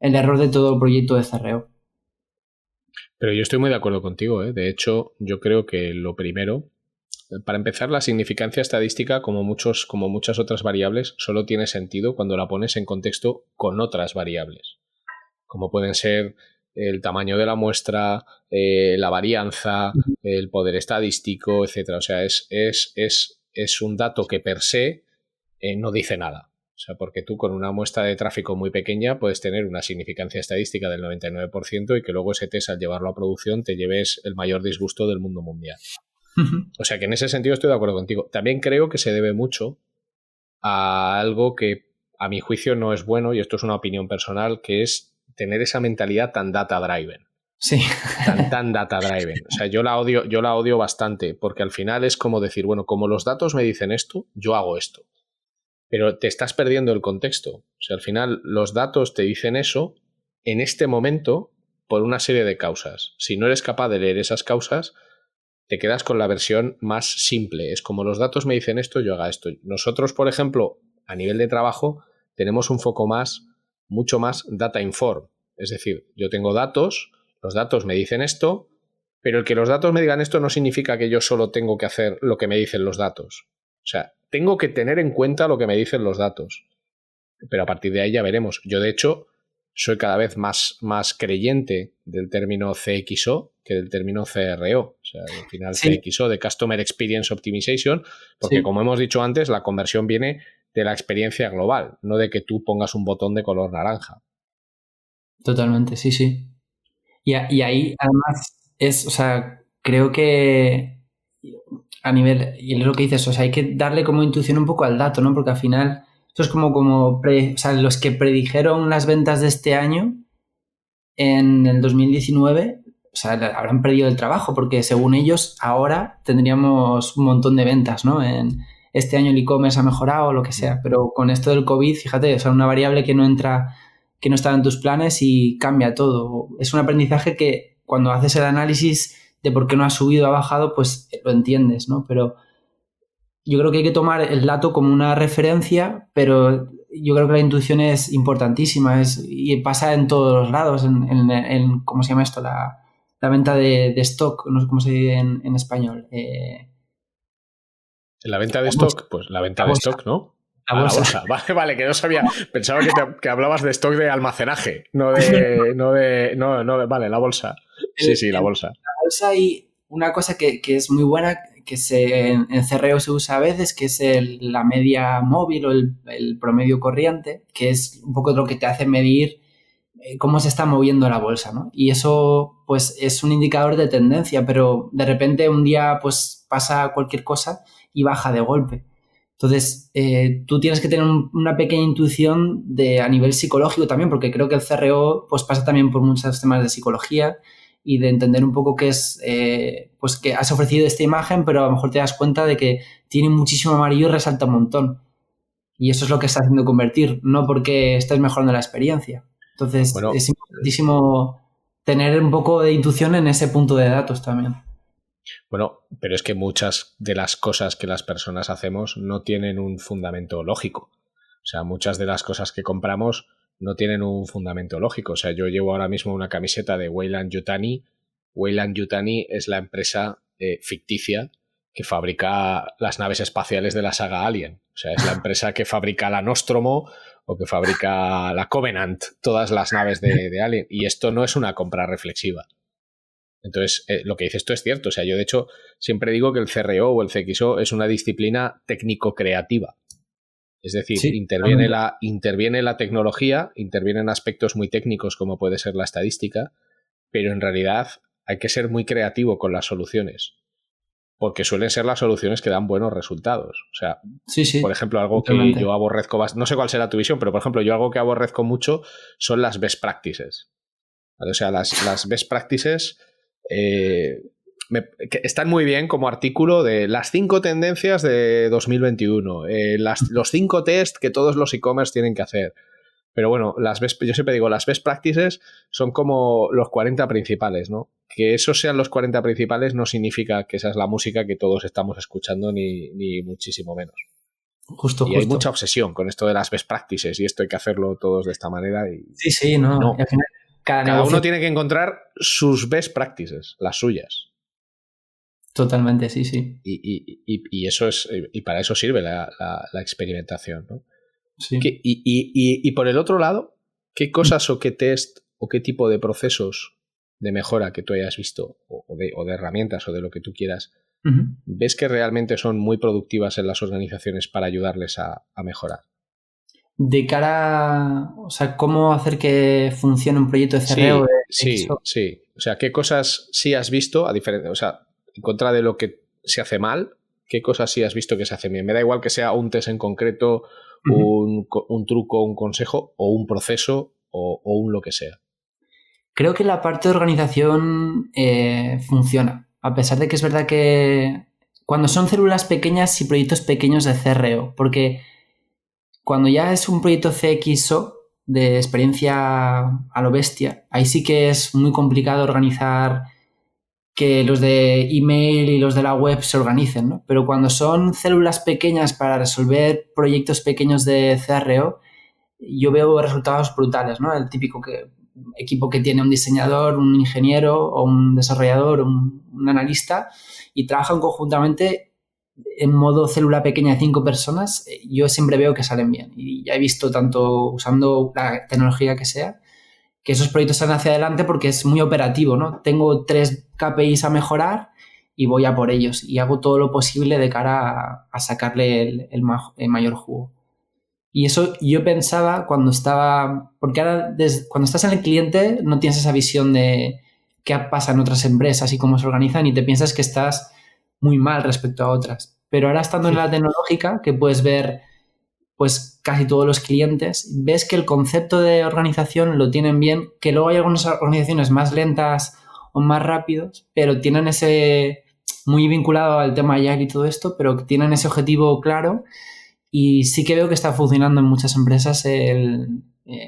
S2: error de todo el proyecto de CRO.
S1: Pero yo estoy muy de acuerdo contigo, ¿eh? de hecho yo creo que lo primero para empezar, la significancia estadística, como, muchos, como muchas otras variables, solo tiene sentido cuando la pones en contexto con otras variables, como pueden ser el tamaño de la muestra, eh, la varianza, el poder estadístico, etc. O sea, es, es, es, es un dato que per se eh, no dice nada. O sea, porque tú con una muestra de tráfico muy pequeña puedes tener una significancia estadística del 99% y que luego ese test al llevarlo a producción te lleves el mayor disgusto del mundo mundial. O sea que en ese sentido estoy de acuerdo contigo. También creo que se debe mucho a algo que a mi juicio no es bueno, y esto es una opinión personal, que es tener esa mentalidad tan data driven.
S2: Sí.
S1: Tan, tan data driven. O sea, yo la odio, yo la odio bastante, porque al final es como decir, bueno, como los datos me dicen esto, yo hago esto. pero te estás perdiendo el contexto. O sea, al final los datos te dicen eso en este momento por una serie de causas. Si no eres capaz de leer esas causas, te quedas con la versión más simple. Es como los datos me dicen esto, yo haga esto. Nosotros, por ejemplo, a nivel de trabajo, tenemos un foco más, mucho más data inform. Es decir, yo tengo datos, los datos me dicen esto, pero el que los datos me digan esto no significa que yo solo tengo que hacer lo que me dicen los datos. O sea, tengo que tener en cuenta lo que me dicen los datos. Pero a partir de ahí ya veremos. Yo, de hecho, soy cada vez más, más creyente del término CXO que del término CRO. O sea, al final CXO de Customer Experience Optimization, porque como hemos dicho antes, la conversión viene de la experiencia global, no de que tú pongas un botón de color naranja.
S2: Totalmente, sí, sí. Y, y ahí además es, o sea, creo que a nivel, y es lo que dices, o sea, hay que darle como intuición un poco al dato, ¿no? Porque al final, esto es como, como o sea, los que predijeron las ventas de este año en el 2019, o sea, habrán perdido el trabajo, porque según ellos, ahora tendríamos un montón de ventas, ¿no? En este año el e-commerce ha mejorado o lo que sea, pero con esto del COVID, fíjate, o sea, una variable que no entra, que no estaba en tus planes y cambia todo. Es un aprendizaje que cuando haces el análisis de por qué no ha subido o ha bajado, pues lo entiendes, ¿no? Pero yo creo que hay que tomar el dato como una referencia, pero yo creo que la intuición es importantísima es, y pasa en todos los lados, en, ¿cómo se llama esto? La, venta de, stock, no sé cómo se dice en, español. Eh,
S1: ¿La venta de stock? Pues la venta de stock, ¿no? La bolsa. <laughs> Vale, vale, que no sabía. Pensaba que, hablabas de stock de almacenaje, no de. <laughs> no de. No, no, vale, la bolsa. Sí, sí, la bolsa.
S2: La bolsa y una cosa que, es muy buena, que se, en, Cerreo se usa a veces, que es la media móvil o el, promedio corriente, que es un poco lo que te hace medir eh, cómo se está moviendo la bolsa, ¿no? Y eso, pues, es un indicador de tendencia, pero de repente un día, pues, pasa cualquier cosa y baja de golpe. Entonces, eh, tú tienes que tener una pequeña intuición de, a nivel psicológico también, porque creo que el CRO pues, pasa también por muchos temas de psicología y de entender un poco qué es, eh, pues que has ofrecido esta imagen, pero a lo mejor te das cuenta de que tiene muchísimo amarillo y resalta un montón. Y eso es lo que está haciendo convertir, no porque estés mejorando la experiencia. Entonces, es importantísimo tener un poco de intuición en ese punto de datos también.
S1: Bueno, pero es que muchas de las cosas que las personas hacemos no tienen un fundamento lógico. O sea, muchas de las cosas que compramos no tienen un fundamento lógico. O sea, yo llevo ahora mismo una camiseta de Weyland Yutani. Weyland Yutani es la empresa eh, ficticia que fabrica las naves espaciales de la saga Alien. O sea, es la empresa que fabrica la Nostromo o que fabrica la Covenant, todas las naves de Alien. Y esto no es una compra reflexiva. Entonces, eh, lo que dices esto es cierto. O sea, yo de hecho siempre digo que el CRO o el CXO es una disciplina técnico-creativa. Es decir, interviene, la, interviene la tecnología, intervienen aspectos muy técnicos como puede ser la estadística, pero en realidad hay que ser muy creativo con las soluciones. Porque suelen ser las soluciones que dan buenos resultados. O sea, por ejemplo, algo que yo aborrezco, no sé cuál será tu visión, pero por ejemplo, yo algo que aborrezco mucho son las best practices. O sea, las, las best practices eh, están muy bien como artículo de las cinco tendencias de 2021, eh, <laughs> los cinco test que todos los e-commerce tienen que hacer. Pero bueno, las yo siempre digo, las best practices son como los 40 principales, ¿no? Que esos sean los 40 principales no significa que esa es la música que todos estamos escuchando, ni, muchísimo menos.
S2: Justo,
S1: y hay mucha obsesión con esto de las best practices y esto hay que hacerlo todos de esta manera. Y,
S2: sí, sí, no.
S1: Cada, uno tiene que encontrar sus best practices, las suyas.
S2: Totalmente, sí, sí.
S1: Y, eso es, y para eso sirve la, experimentación, ¿no? Sí. y, por el otro lado, ¿qué cosas o qué test o qué tipo de procesos de mejora que tú hayas visto, o, de, herramientas o de lo que tú quieras, ves que realmente son muy productivas en las organizaciones para ayudarles a mejorar?
S2: de cara, o sea, cómo hacer que funcione un proyecto de CRO.
S1: Sí, sí, sí, O sea, qué cosas sí has visto, a diferencia, o sea, en contra de lo que se hace mal, qué cosas sí has visto que se hace bien. Me da igual que sea un test en concreto, un, truco, un consejo, o un proceso, o, un lo que sea.
S2: Creo que la parte de organización eh, funciona. A pesar de que es verdad que cuando son células pequeñas y proyectos pequeños de CRO, porque cuando ya es un proyecto CXO de experiencia a lo bestia, ahí sí que es muy complicado organizar que los de email y los de la web se organicen, ¿no? Pero cuando son células pequeñas para resolver proyectos pequeños de CRO, yo veo resultados brutales, ¿no? El típico equipo que tiene un diseñador, un ingeniero o un desarrollador, un, un analista y trabajan conjuntamente en modo célula pequeña de cinco personas, yo siempre veo que salen bien. Y ya he visto tanto usando la tecnología que sea, que esos proyectos salen hacia adelante porque es muy operativo, ¿no? Tengo tres KPIs a mejorar y voy a por ellos y hago todo lo posible de cara a, sacarle el, el, mayor jugo. Y eso yo pensaba cuando estaba, porque ahora cuando estás en el cliente no tienes esa visión de qué pasa en otras empresas y cómo se organizan y te piensas que estás muy mal respecto a otras. Pero ahora estando en la tecnológica, que puedes ver pues casi todos los clientes, ves que el concepto de organización lo tienen bien, que luego hay algunas organizaciones más lentas o más rápidos, pero tienen ese muy vinculado al tema Agile y todo esto, pero tienen ese objetivo claro y sí que veo que está funcionando en muchas empresas eh,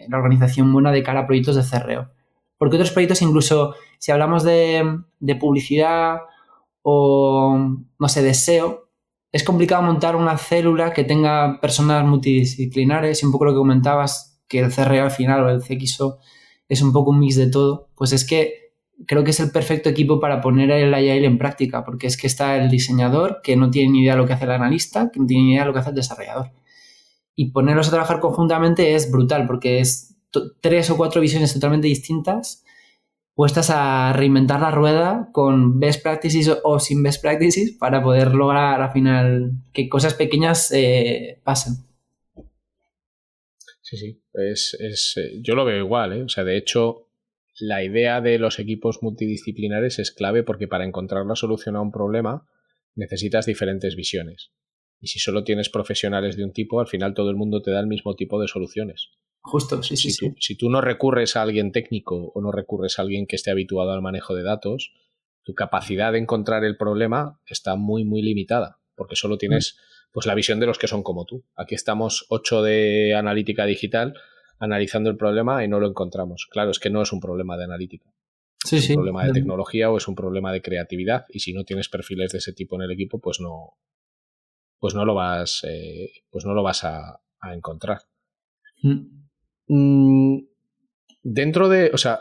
S2: la organización buena de cara a proyectos de CRO. Porque otros proyectos, incluso si hablamos de, de publicidad o, no sé, de SEO, es complicado montar una célula que tenga personas multidisciplinares y un poco lo que comentabas, que el CRE al final o el CXO es un poco un mix de todo, pues es que creo que es el perfecto equipo para poner el Agile en práctica, porque es que está el diseñador que no tiene ni idea de lo que hace el analista, que no tiene ni idea de lo que hace el desarrollador. Y ponerlos a trabajar conjuntamente es brutal, porque es tres o cuatro visiones totalmente distintas puestas a reinventar la rueda con best practices o sin best practices para poder lograr al final que cosas pequeñas eh, pasen.
S1: Sí, sí, es, es, eh, yo lo veo igual, ¿eh? o sea, de hecho, la idea de los equipos multidisciplinares es clave porque para encontrar la solución a un problema necesitas diferentes visiones. Y si solo tienes profesionales de un tipo, al final todo el mundo te da el mismo tipo de soluciones.
S2: Justo, sí, sí,
S1: si, Tú, si tú no recurres a alguien técnico o no recurres a alguien que esté habituado al manejo de datos, tu capacidad de encontrar el problema está muy, muy limitada, porque solo tienes mm. pues la visión de los que son como tú. Aquí estamos ocho de analítica digital analizando el problema y no lo encontramos. Claro, es que no es un problema de analítica.
S2: Sí,
S1: es un problema de tecnología o es un problema de creatividad. Y si no tienes perfiles de ese tipo en el equipo, pues no, pues no lo vas, eh, pues no lo vas a, a encontrar. Mm. Mm, dentro de, o sea,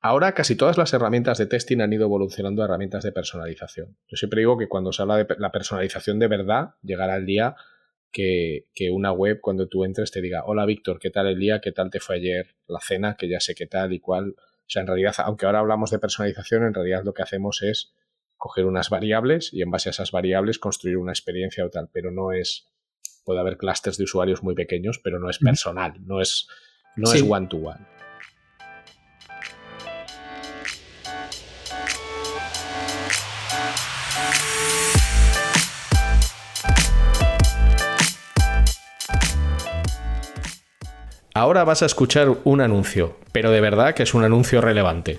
S1: ahora casi todas las herramientas de testing han ido evolucionando a herramientas de personalización. Yo siempre digo que cuando se habla de la personalización de verdad, llegará el día que, que, una web, cuando tú entres, te diga, hola Víctor, ¿qué tal el día? ¿Qué tal te fue ayer la cena? Que ya sé qué tal y cuál. O sea, en realidad, aunque ahora hablamos de personalización, en realidad lo que hacemos es coger unas variables y en base a esas variables construir una experiencia o tal, pero no es, puede haber clústeres de usuarios muy pequeños, pero no es personal, no es no es one to one. Ahora vas a escuchar un anuncio, pero de verdad que es un anuncio relevante.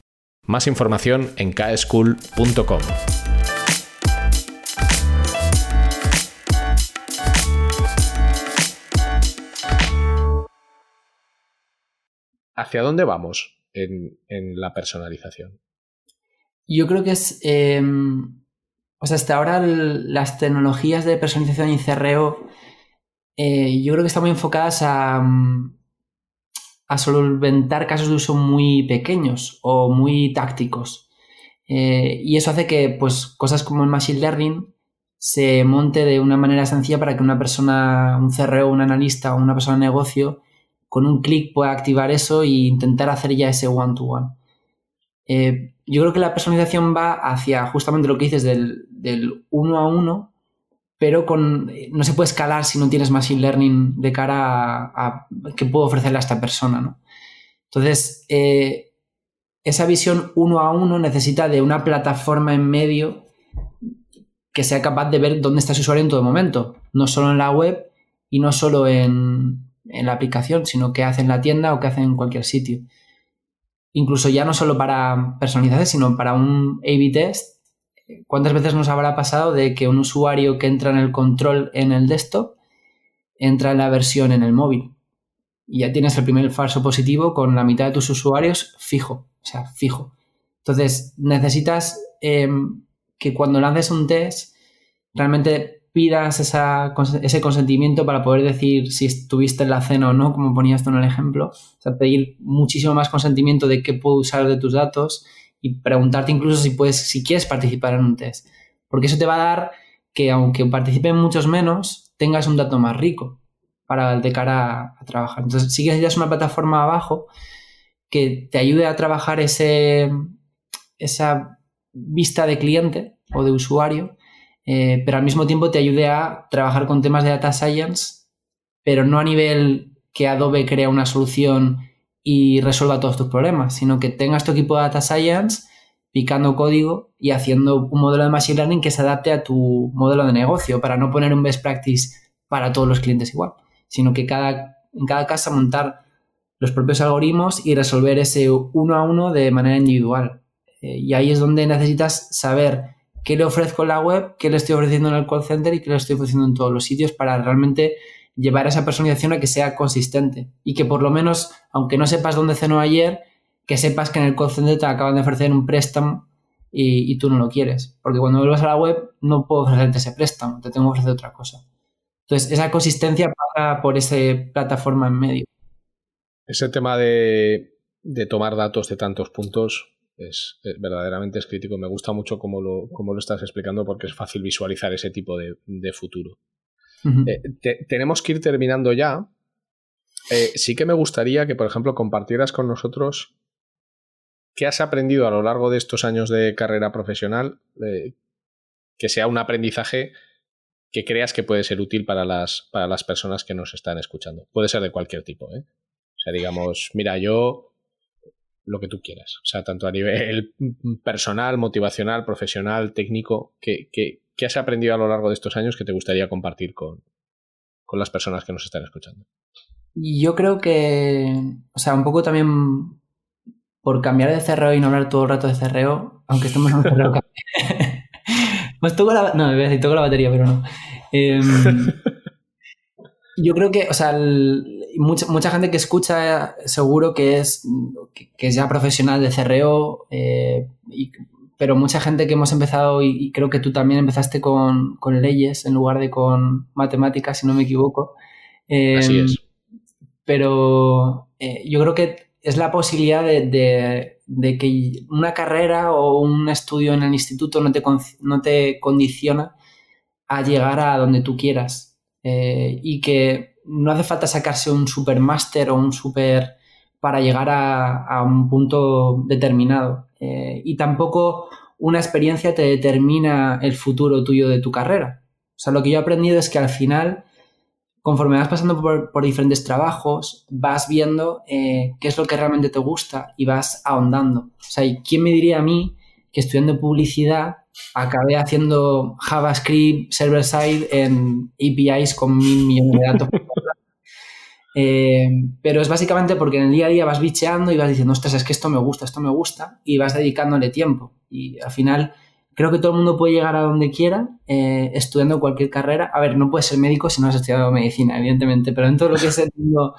S1: Más información en kschool.com. ¿Hacia dónde vamos en, la personalización?
S2: Yo creo que es. Em, o sea, hasta ahora las tecnologías de personalización y CRO, eh, yo creo que están muy enfocadas a, a solventar casos de uso muy pequeños o muy tácticos. Eh, y eso hace que pues, cosas como el Machine Learning se monte de una manera sencilla para que una persona, un CRO, un analista o una persona de negocio, con un clic pueda activar eso e intentar hacer ya ese one-to-one. eh, yo creo que la personalización va hacia justamente lo que dices del, del uno a uno, pero no se puede escalar si no tienes machine learning de cara a, qué puedo ofrecerle a esta persona. ¿no? Entonces, eh, esa visión uno a uno necesita de una plataforma en medio que sea capaz de ver dónde está su usuario en todo momento, no solo en la web y no solo en, la aplicación, sino qué hace en la tienda o qué hace en cualquier sitio. Incluso ya no solo para personalizarse, sino para un A-B test ¿Cuántas veces nos habrá pasado de que un usuario que entra en el control en el desktop entra en la versión en el móvil? Y ya tienes el primer falso positivo con la mitad de tus usuarios fijo, o sea, fijo. Entonces, necesitas em, que cuando lances un test, realmente pidas ese consentimiento para poder decir si estuviste en la cena o no, como ponías tú en el ejemplo. O sea, pedir muchísimo más consentimiento de qué puedo usar de tus datos y preguntarte incluso si puedes, si quieres participar en un test. Porque eso te va a dar que aunque participen muchos menos, tengas un dato más rico para de cara a, trabajar. Entonces sí que necesitas una plataforma abajo que te ayude a trabajar ese, esa vista de cliente o de usuario, eh, pero al mismo tiempo te ayude a trabajar con temas de data science, pero no a nivel que Adobe crea una solución y resuelva todos tus problemas, sino que tengas tu equipo de data science picando código y haciendo un modelo de machine learning que se adapte a tu modelo de negocio para no poner un best practice para todos los clientes igual, sino que cada, en cada casa montar los propios algoritmos y resolver ese uno a uno de manera individual. Eh, y ahí es donde necesitas saber qué le ofrezco en la web, qué le estoy ofreciendo en el call center y qué le estoy ofreciendo en todos los sitios para realmente llevar esa personalización a que sea consistente y que por lo menos, aunque no sepas dónde cenó ayer, que sepas que en el call center te acaban de ofrecer un préstamo y, tú no lo quieres. Porque cuando vuelvas a la web no puedo ofrecerte ese préstamo, te tengo que ofrecer otra cosa. Entonces, esa consistencia pasa por esa plataforma en medio.
S1: Ese tema de, tomar datos de tantos puntos es, verdaderamente es crítico. Me gusta mucho cómo lo, lo estás explicando porque es fácil visualizar ese tipo de futuro. Eh, tenemos que ir terminando ya. Eh, sí que me gustaría que, por ejemplo, compartieras con nosotros qué has aprendido a lo largo de estos años de carrera profesional, eh, que sea un aprendizaje que creas que puede ser útil para las, para las personas que nos están escuchando. Puede ser de cualquier tipo. O sea, digamos, mira, yo lo que tú quieras. O sea, tanto a nivel <laughs> personal, motivacional, profesional, técnico, que, ¿Qué has aprendido a lo largo de estos años que te gustaría compartir con, las personas que nos están escuchando?
S2: Yo creo que, o sea, un poco también por cambiar de CRO y no hablar todo el rato de CRO, aunque estemos en un CRO. <laughs> pues toco la, no, voy a decir, toco la batería, pero no. Em, yo creo que, o sea, mucha, gente que escucha seguro que es, que, es ya profesional de CRO eh, y pero mucha gente que hemos empezado, y, creo que tú también empezaste con, leyes en lugar de con matemáticas, si no me equivoco.
S1: Así em, es.
S2: Pero eh, yo creo que es la posibilidad de, que una carrera o un estudio en el instituto no te, no te condiciona a llegar a donde tú quieras. Eh, y que no hace falta sacarse un super máster o un super para llegar a, un punto determinado. Eh, y tampoco una experiencia te determina el futuro tuyo de tu carrera. O sea, lo que yo he aprendido es que al final, conforme vas pasando por, diferentes trabajos, vas viendo eh, qué es lo que realmente te gusta y vas ahondando. O sea, ¿quién me diría a mí que estudiando publicidad acabé haciendo JavaScript server-side en APIs con mil millones de datos <laughs> eh, pero es básicamente porque en el día a día vas bicheando y vas diciendo, ostras, es que esto me gusta, esto me gusta, y vas dedicándole tiempo. Y al final, creo que todo el mundo puede llegar a donde quiera eh, estudiando cualquier carrera. A ver, no puedes ser médico si no has estudiado medicina, evidentemente, pero en todo lo que es el mundo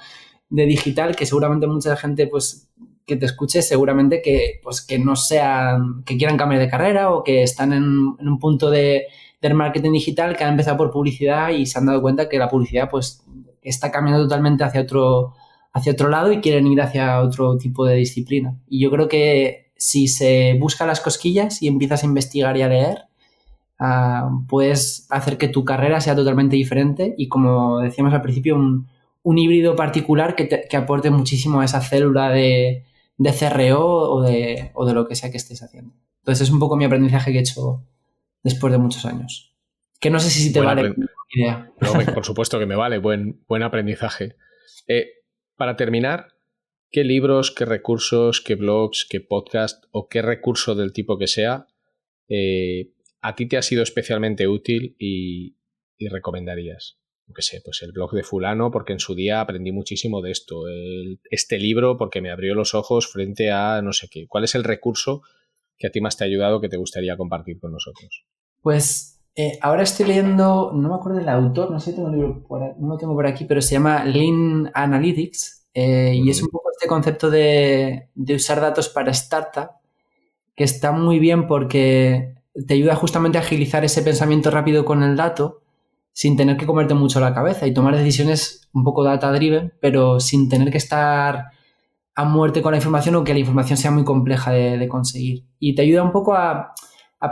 S2: de digital, que seguramente mucha gente, pues, que te escuche, seguramente que, pues, que no sean, que quieran cambiar de carrera o que están en, un punto de, del marketing digital que han empezado por publicidad y se han dado cuenta que la publicidad, pues, está cambiando totalmente hacia otro, hacia otro lado y quieren ir hacia otro tipo de disciplina. Y yo creo que si se busca las cosquillas y empiezas a investigar y a leer, ah, puedes hacer que tu carrera sea totalmente diferente y como decíamos al principio, un, híbrido particular que, aporte muchísimo a esa célula de, de CRO o de, o de lo que sea que estés haciendo. Entonces es un poco mi aprendizaje que he hecho después de muchos años. Que no sé si te vale idea.
S1: por supuesto que me vale, buen, buen aprendizaje. Eh, para terminar, ¿qué libros, qué recursos, qué blogs, qué podcast o qué recurso del tipo que sea eh, a ti te ha sido especialmente útil y, recomendarías? qué sé, pues el blog de fulano porque en su día aprendí muchísimo de esto, este libro porque me abrió los ojos frente a no sé qué. ¿Cuál es el recurso que a ti más te ha ayudado que te gustaría compartir con nosotros?
S2: Pues eh, ahora estoy leyendo, no me acuerdo del autor, no sé si tengo el libro no lo tengo por aquí, pero se llama Lean Analytics eh, y es un poco este concepto de, de usar datos para startup que está muy bien porque te ayuda justamente a agilizar ese pensamiento rápido con el dato sin tener que comerte mucho la cabeza y tomar decisiones un poco data driven, pero sin tener que estar a muerte con la información o que la información sea muy compleja de, conseguir. Y te ayuda un poco a,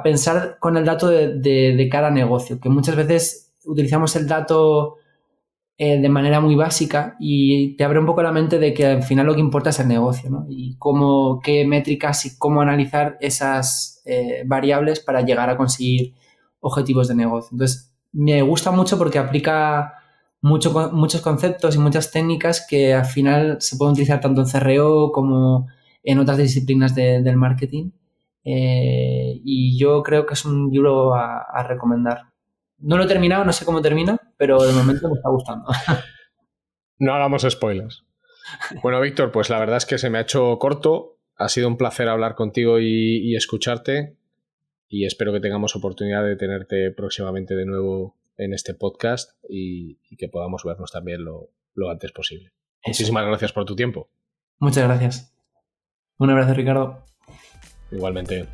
S2: pensar con el dato de, cada negocio, que muchas veces utilizamos el dato eh, de manera muy básica y te abre un poco la mente de que al final lo que importa es el negocio, ¿no? Y cómo, qué métricas y cómo analizar esas eh, variables para llegar a conseguir objetivos de negocio. Entonces, me gusta mucho porque aplica muchos conceptos y muchas técnicas que al final se pueden utilizar tanto en CRO como en otras disciplinas del marketing. Eh, y yo creo que es un libro a, recomendar. No lo he terminado, no sé cómo termina, pero de momento me está gustando. <laughs>
S1: No hagamos spoilers. Bueno, Víctor, pues la verdad es que se me ha hecho corto. Ha sido un placer hablar contigo y escucharte. Y espero que tengamos oportunidad de tenerte próximamente de nuevo en este podcast y, que podamos vernos también lo, antes posible. Muchísimas gracias por tu tiempo.
S2: Muchas gracias. Un abrazo, Ricardo.
S1: Igualmente.